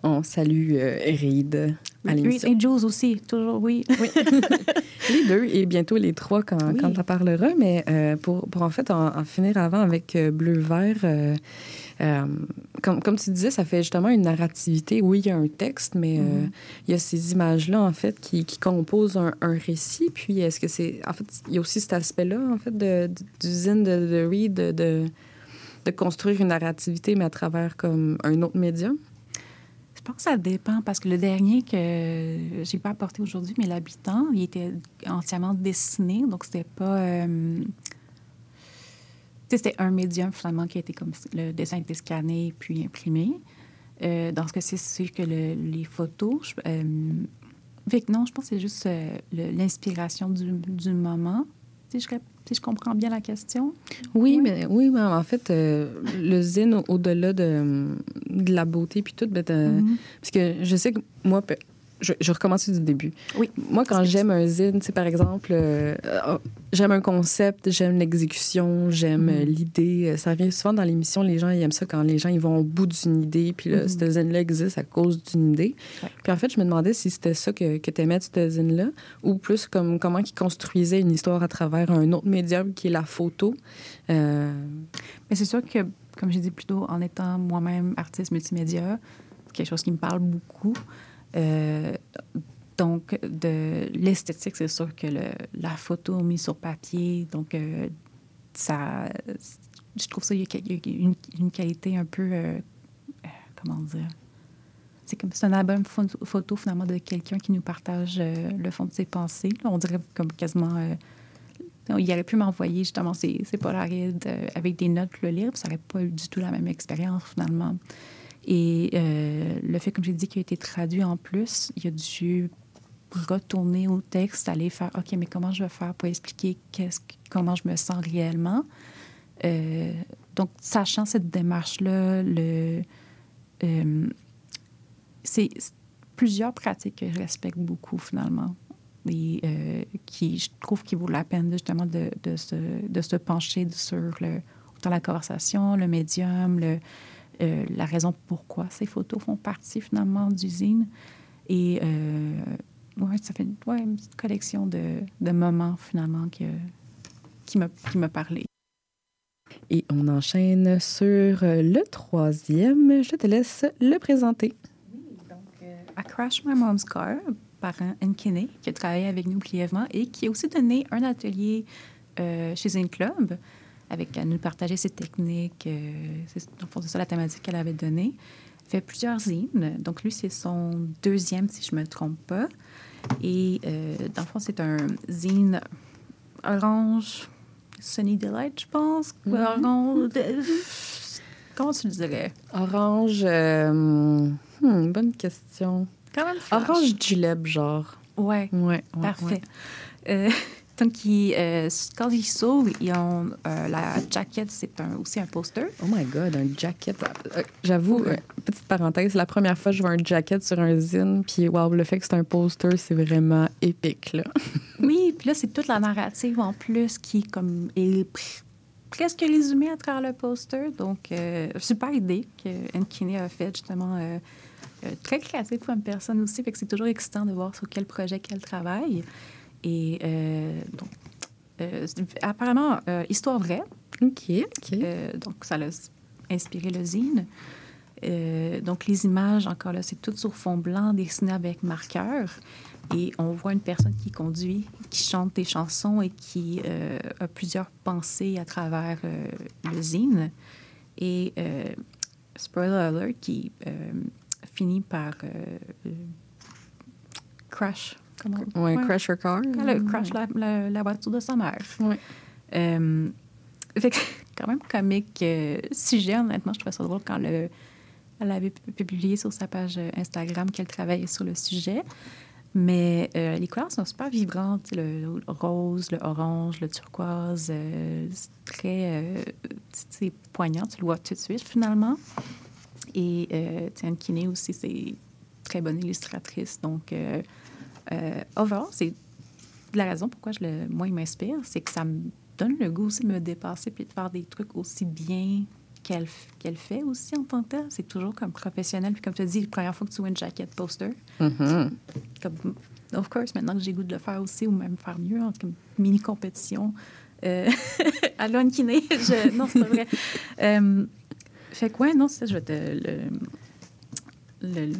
On salue euh, Reed à et Jules aussi, toujours, oui. Oui. les deux et bientôt les trois quand, Oui. quand ça parlera. Mais euh, pour, pour en fait en, en finir avant avec euh, Bleu-Vert, euh, comme, comme tu disais, ça fait justement une narrativité. Oui, il y a un texte, mais Mhm. il y a ces images-là, en fait, qui, qui composent un, un récit. Puis est-ce que c'est... En fait, il y a aussi cet aspect-là, en fait, de, de- de, de Reed, de, de, de construire une narrativité, mais à travers comme un autre médium? Je pense que ça dépend parce que le dernier que j'ai pas apporté aujourd'hui, mais l'habitant, il était entièrement dessiné, donc c'était pas. euh, c'était un médium finalement qui a été comme le dessin été scanné puis imprimé. Euh, dans ce cas-ci, c'est que le- les photos. Je, euh, que non, je pense que c'est juste euh, l'inspiration du moment. Si je, rép- si je comprends bien la question. Oui, mais oui, mais en fait, euh, le zine, au- au-delà de, de la beauté puis tout, ben, de- Mhm. parce que je sais que moi, je, je recommence du début. Oui. Moi, quand j'aime un zine, c'est par exemple, euh, euh, j'aime un concept, j'aime l'exécution, j'aime euh, l'idée. Euh, Ça revient souvent dans l'émission, les gens ils aiment ça quand les gens ils vont au bout d'une idée, puis là, Mhm. ce zine-là existe à cause d'une idée. Ouais. Puis en fait, je me demandais si c'était ça que, que tu aimais de ce zine-là, ou plus comme comment ils construisaient une histoire à travers un autre médium qui est la photo. Euh, Mais c'est sûr que, comme j'ai dit plus tôt, en étant moi-même artiste multimédia, c'est quelque chose qui me parle beaucoup. Euh, donc, de l'esthétique, c'est sûr que le- la photo mise sur papier, donc euh, ça, je trouve ça, il y a, une, une qualité un peu, euh, comment dire, c'est comme c'est un album pho- photo finalement de quelqu'un qui nous partage le fond de ses pensées. On dirait comme quasiment il aurait pu m'envoyer justement ses, ses avec des notes le lire, ça n'aurait pas eu du tout la même expérience finalement. Et euh, le fait, comme j'ai dit, qu'il a été traduit en plus, il a dû retourner au texte, aller faire OK, mais comment je vais faire pour expliquer comment je me sens réellement? Euh, donc, sachant cette démarche-là, le, euh, c'est plusieurs pratiques que je respecte beaucoup finalement et qui, je trouve qu'il vaut la peine justement de, de, se, de se pencher sur le, autant la conversation, le médium, le, euh, la raison pourquoi ces photos font partie finalement d'usine. Et euh, ouais, ça fait une, ouais, une petite collection de, de moments finalement que, qui m'a qui parlé. Et on enchaîne sur euh, le troisième. Je te laisse le présenter. à Crash My Mom's Car par un Nkene qui a travaillé avec nous brièvement et qui a aussi donné un atelier euh, chez un club avec à nous partager ses techniques. euh, c'est, c'est ça la thématique qu'elle avait donnée. Elle fait plusieurs zines. Donc, lui, c'est son deuxième, si je ne me trompe pas. Et euh, dans le fond, c'est un zine orange, Sunny Delight, je pense. ou Mhm. Orange. Comment tu le dirais? Orange. euh, hmm, bonne question. Quand même. Orange julep, genre. Ouais. Ouais. ouais, Parfait. ouais. Euh, donc, ils, euh, quand ils s'ouvrent, ils ont euh, la jacket, c'est un- aussi un poster. Oh my God, un jacket. Euh, J'avoue, petite parenthèse, la première fois que je vois un jacket sur un zine, puis wow, le fait que c'est un poster, c'est vraiment épique, là. Oui, puis là, c'est toute la narrative en plus qui comme, est pr- presque résumé à travers le poster. Donc, super idée que Ankine a faite, justement. très créative comme personne aussi. Fait que c'est toujours excitant de voir sur quel projet qu'elle travaille. Et euh, donc, euh, apparemment, euh, histoire vraie. OK, donc, ça l'a inspiré le zine. Euh, donc, les images, encore là, c'est tout sur fond blanc, dessiné avec marqueur. Et on voit une personne qui conduit, qui chante des chansons et qui euh, a plusieurs pensées à travers euh, le zine. Et, spoiler alert, qui finit par crash. Comment? Ouais, crash her car. Elle a crash la, la- la voiture de sa mère. Euh, fait que, quand même comique euh, sujet, honnêtement. Je trouvais ça drôle quand le, elle avait pu- publié sur sa page euh, Instagram qu'elle travaillait sur le sujet. Mais euh, les couleurs sont super vibrantes. Le, rose, le orange, le turquoise. c'est très c'est poignant. Tu le vois tout de suite, finalement. Et Tiane Kinney aussi, c'est très bonne illustratrice. Donc, euh, overall, c'est la raison pourquoi je le, moi, il m'inspire, c'est que ça me donne le goût aussi de me dépasser puis de faire des trucs aussi bien qu'elle qu'elle fait aussi en tant que telle. C'est toujours comme professionnel. Puis comme tu as dit, la première fois que tu vois une jaquette poster, Mhm. comme, of course, maintenant que j'ai goût de le faire aussi ou même faire mieux, en comme mini-compétition. Euh, à Lone Kiné, je... non, c'est pas vrai. Euh, fait que, ouais, non, ça, je vais te le, le- le-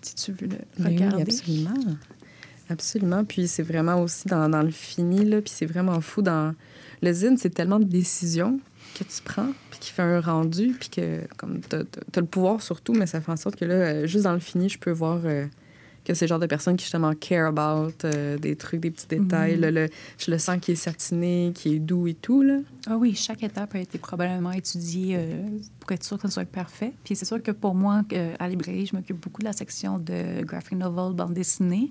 si tu veux le Oui, regarder. absolument. Absolument. Puis c'est vraiment aussi dans, dans le fini, là, puis c'est vraiment fou. Dans le zine, c'est tellement de décisions que tu prends, puis qui fait un rendu, puis que comme t'as as, le pouvoir surtout, mais ça fait en sorte que là, euh, juste dans le fini, je peux voir euh, que c'est le genre de personne qui justement care about euh, des trucs, des petits détails. Mhm. là, le- je le sens qui est satiné, qui est doux et tout. Là. Ah oui, chaque étape a été probablement étudiée euh, pour être sûr que ça soit parfait. Puis c'est sûr que pour moi, à la librairie, je m'occupe beaucoup de la section de graphic novel, bande dessinée,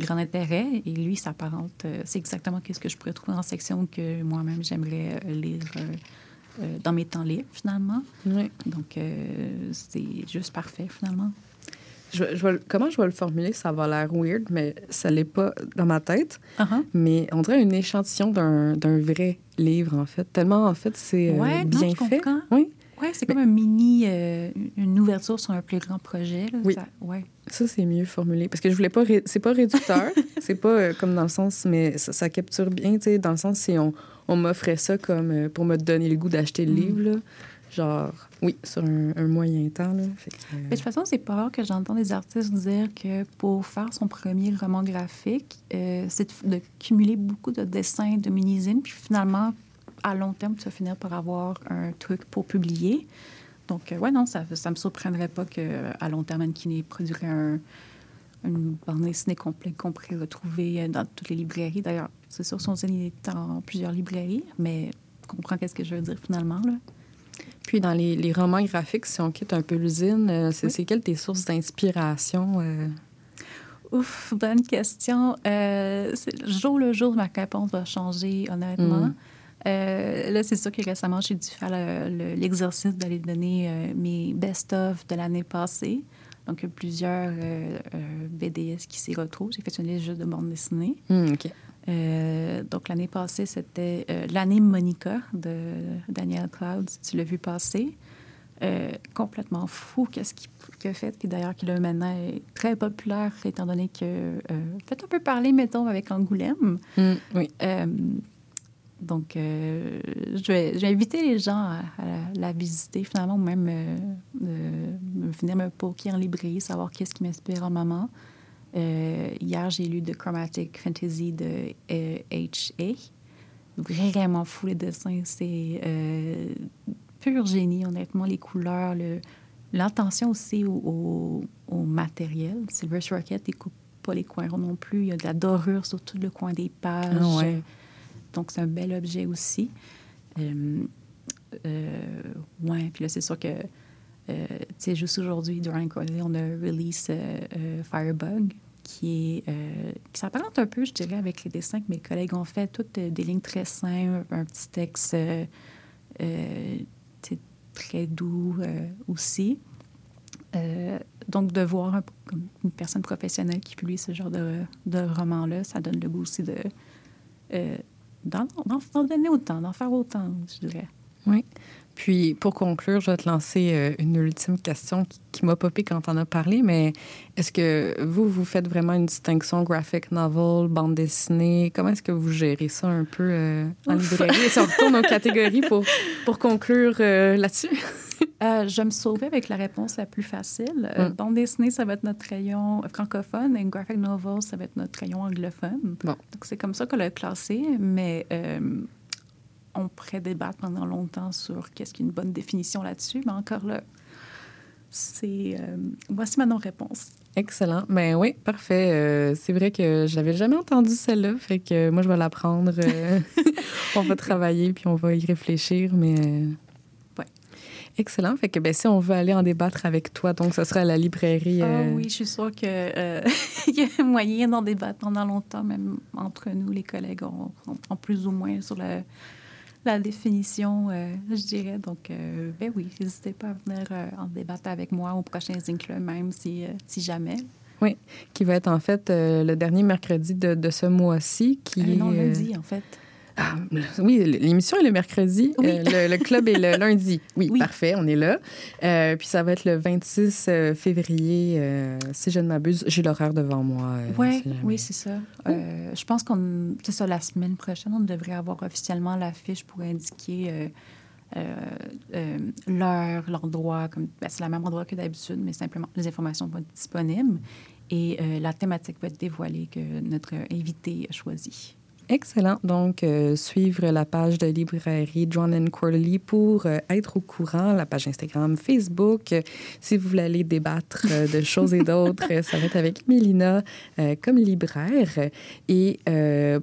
grand intérêt. Et lui, s'apparente. euh, c'est exactement ce que je pourrais trouver en section que moi-même j'aimerais euh, lire euh, dans mes temps libres, finalement. Oui. Donc, c'est juste parfait, finalement. Je, je comment je vais le formuler, ça va l'air weird, mais ça l'est pas dans ma tête. Uh-huh. Mais on dirait un échantillon d'un vrai livre, en fait. Tellement, en fait, c'est euh, non, bien je fait. comprends. Oui. Ouais, c'est comme un mini, euh, une ouverture sur un plus grand projet. Là. Oui. Ça- ouais. Ça, c'est mieux formulé. Parce que je voulais pas... ré- C'est pas réducteur. c'est pas euh, comme dans le sens... Mais ça, ça capture bien, tu sais, dans le sens si on, on m'offrait ça comme euh, pour me donner le goût d'acheter le Mm. livre, là. Genre, oui, sur un, un moyen temps, là. Fait que, Mais de toute façon, c'est pas rare que j'entends des artistes dire que pour faire son premier roman graphique, c'est de, de cumuler beaucoup de dessins, de mini-zines, puis finalement, à long terme, tu vas finir par avoir un truc pour publier. Donc, euh, ouais, non, ça ne me surprendrait pas qu'à long terme, Ankine produirait un, une bande dessinée complète qu'on pourrait retrouver euh, dans toutes les librairies. D'ailleurs, c'est sûr, son zine est en plusieurs librairies, mais tu comprends qu'est-ce que je veux dire finalement, là. Puis dans les, les romans graphiques, si on quitte un peu l'usine, euh, c'est c'est quelles tes sources d'inspiration? euh? Ouf, bonne question. Euh, c'est- jour le jour, ma réponse va changer, honnêtement. Mm. Euh, là, c'est sûr que récemment, j'ai dû faire le- le- l'exercice d'aller donner euh, mes best-of de l'année passée. Donc, il y a plusieurs euh, euh, BDS qui s'y retrouvent. J'ai fait une liste juste de bandes dessinées. Hmm, donc, l'année passée, c'était l'année Monica de Daniel Cloud, si tu l'as vu passer. Complètement fou qu'est-ce qu'il a fait. Puis d'ailleurs, qu'il a maintenant est très populaire, étant donné que fait un peu parler, mettons, avec Angoulême. Hmm, oui. Euh, donc, euh, je, vais, inviter les gens à, la, visiter, finalement, ou même euh, de venir me poker en librairie, savoir qu'est-ce qui m'inspire en moment. Euh, hier, j'ai lu The Chromatic Fantasy de euh, H.A. Vraiment fou, les dessins. C'est euh, pur génie, honnêtement. Les couleurs, le- l'intention aussi au, matériel. Silver Rocket, il coupe pas les coins ronds non plus. Il y a de la dorure sur tout le coin des pages. Ah. Donc, c'est un bel objet aussi. Euh, euh, ouais, puis là, c'est sûr que, euh, tu sais, juste aujourd'hui, durant on a release Firebug, qui est, qui s'apparente un peu, je dirais, avec les dessins que mes collègues ont fait, toutes des lignes très simples, un petit texte très doux aussi. Donc, de voir une personne professionnelle qui publie ce genre de, de roman-là, ça donne le goût aussi de, d'en, donner autant, d'en faire autant, je dirais. Oui. Puis, pour conclure, je vais te lancer euh, une ultime question qui, qui m'a popé quand on a parlé, mais est-ce que vous, vous faites vraiment une distinction graphic novel, bande dessinée? Comment est-ce que vous gérez ça un peu euh, en librairie? Et si on retourne aux catégories pour, pour conclure euh, là-dessus? Euh, je me sauver avec la réponse la plus facile. Euh, Mm. Bande dessinée, ça va être notre rayon francophone et graphic novel, ça va être notre rayon anglophone. Bon. Donc, c'est comme ça qu'on l'a classé, mais euh, on pourrait débattre pendant longtemps sur qu'est-ce qu'une bonne définition là-dessus, mais encore là, c'est... euh, voici ma non-réponse. Excellent. Ben oui, parfait. Euh, c'est vrai que je l'avais jamais entendu celle-là, fait que moi je vais l'apprendre. euh, on va travailler puis on va y réfléchir, mais euh. Excellent. Fait que ben si on veut aller en débattre avec toi, donc ce sera à la librairie. Ah euh, oui, je suis sûre qu'il y a moyen d'en débattre pendant longtemps, même entre nous, les collègues, on, on prend plus ou moins sur la, la définition, euh, je dirais. Donc, euh, ben oui, n'hésitez pas à venir euh, en débattre avec moi au prochain Zinc même si, euh, si jamais. Oui, qui va être en fait euh, le dernier mercredi de, de ce mois-ci. Qui Euh, non, euh, lundi, en fait. Ah, oui, l'émission est le mercredi. Oui. Euh, le, le club est le lundi. Oui, Oui. parfait, on est là. Euh, puis ça va être le 26 euh, février, euh, si je ne m'abuse. J'ai l'horaire devant moi. Ouais, si oui, c'est ça. Je pense qu'on, c'est ça, la semaine prochaine, on devrait avoir officiellement l'affiche pour indiquer l'heure, l'endroit. Comme, ben, c'est le même endroit que d'habitude, mais simplement les informations vont être disponibles et la thématique va être dévoilée que notre invité a choisi. Excellent. Donc, euh, suivre la page de librairie John and Quarterly pour euh, être au courant, la page Instagram, Facebook. Euh, si vous voulez aller débattre de choses et d'autres, ça va être avec Mélina comme libraire. Et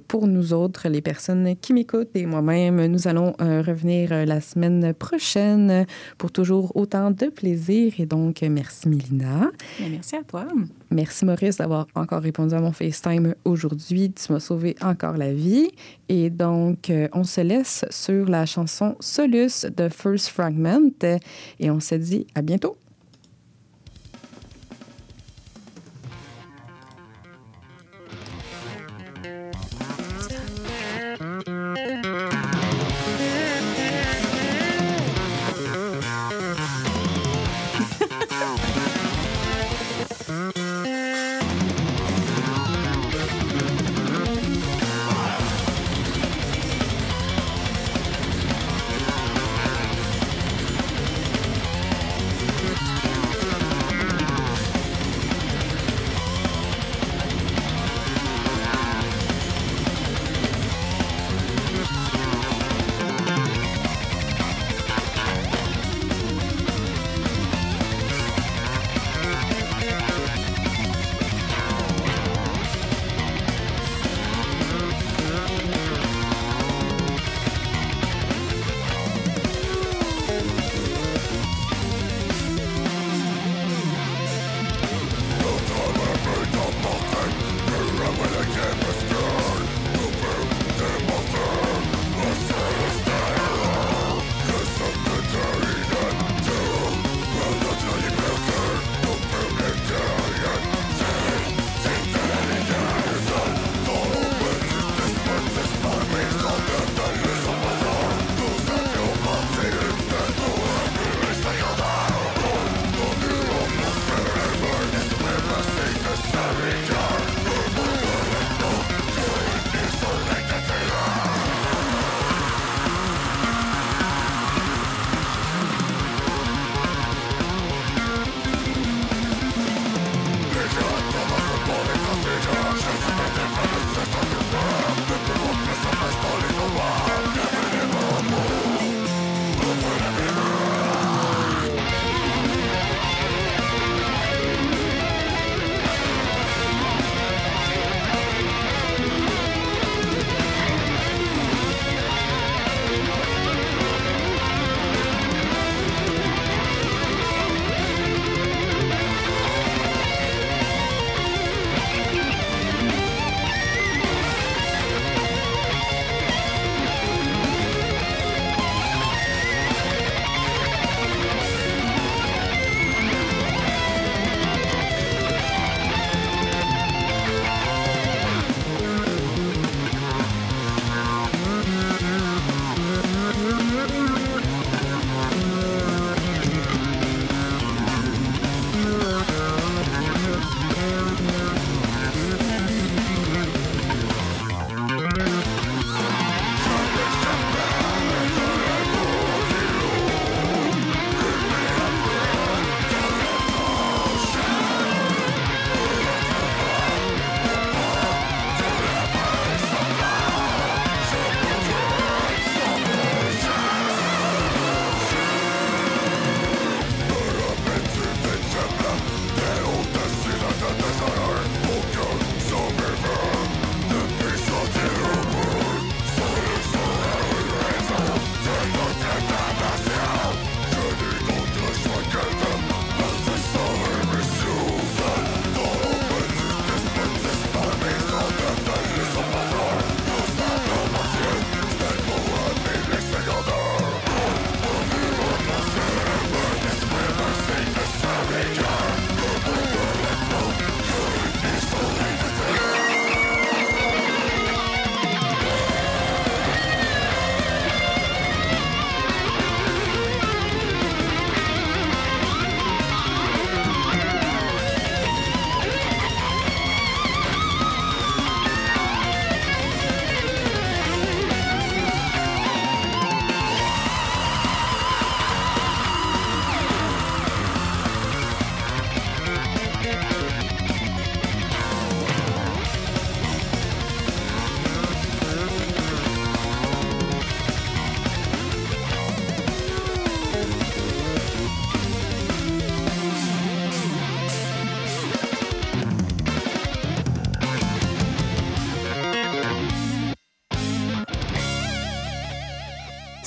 pour nous autres, les personnes qui m'écoutent et moi-même, nous allons revenir la semaine prochaine pour toujours autant de plaisir. Et donc, merci Mélina. Merci à toi. Merci Maurice d'avoir encore répondu à mon FaceTime aujourd'hui. Tu m'as sauvé encore la vie. Et donc, euh, on se laisse sur la chanson Solus de First Fragment et on se dit à bientôt.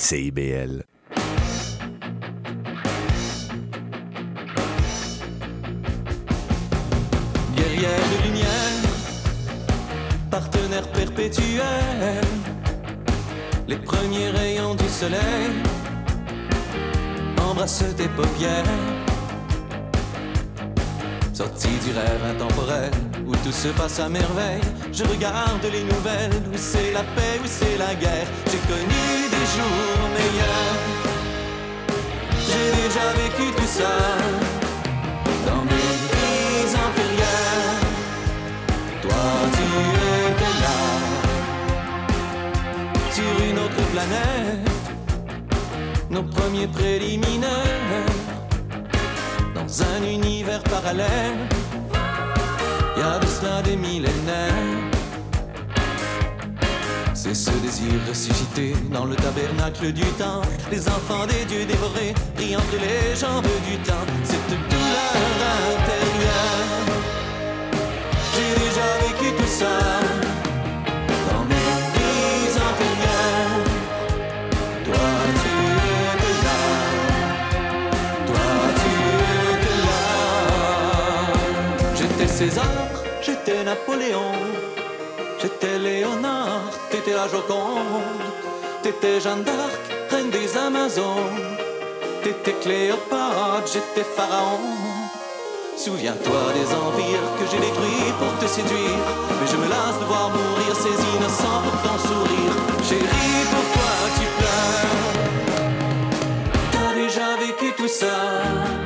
CIBL. Se passe à merveille, je regarde les nouvelles où c'est la paix, où c'est la guerre. J'ai connu des jours meilleurs, j'ai déjà vécu tout ça dans mes vies antérieures. Toi, tu étais là sur une autre planète, nos premiers préliminaires dans un univers parallèle. Y a de cela des millénaires. C'est ce désir ressuscité dans le tabernacle du temps. Les enfants des dieux dévorés prient entre les jambes du temps. Cette douleur intérieure. J'ai déjà vécu tout ça. Dans mes vies antérieures. Toi, tu étais là. Toi, tu étais là. J'étais César, Napoléon. J'étais Léonard, t'étais la Joconde. T'étais Jeanne d'Arc, reine des Amazones. T'étais Cléopâtre, j'étais Pharaon. Souviens-toi des empires que j'ai détruits pour te séduire. Mais je me lasse de voir mourir ces innocents pour ton sourire. Chérie, pourquoi tu pleures? T'as déjà vécu tout ça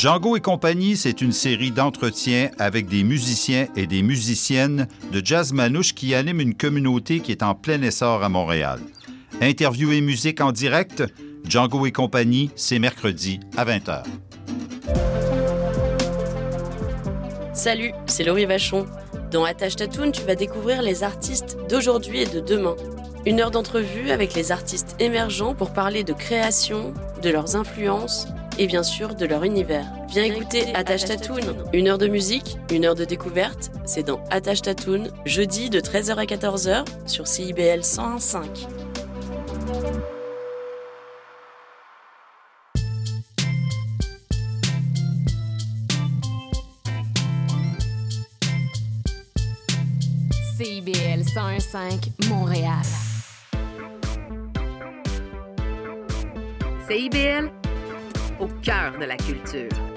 Django et compagnie, c'est une série d'entretiens avec des musiciens et des musiciennes de jazz manouche qui animent une communauté qui est en plein essor à Montréal. Interview et musique en direct, Django et compagnie, c'est mercredi à 20h. Salut, c'est Laurie Vachon. Dans Attache Tatoune, tu vas découvrir les artistes d'aujourd'hui et de demain. Une heure d'entrevue avec les artistes émergents pour parler de création, de leurs influences et bien sûr de leur univers. Viens écouter Attache Tatoune. Une heure de musique, une heure de découverte, c'est dans Attache Tatoune, jeudi de 13h à 14h sur CIBL 101.5. CIBL 101.5 Montréal. CIBL, au cœur de la culture.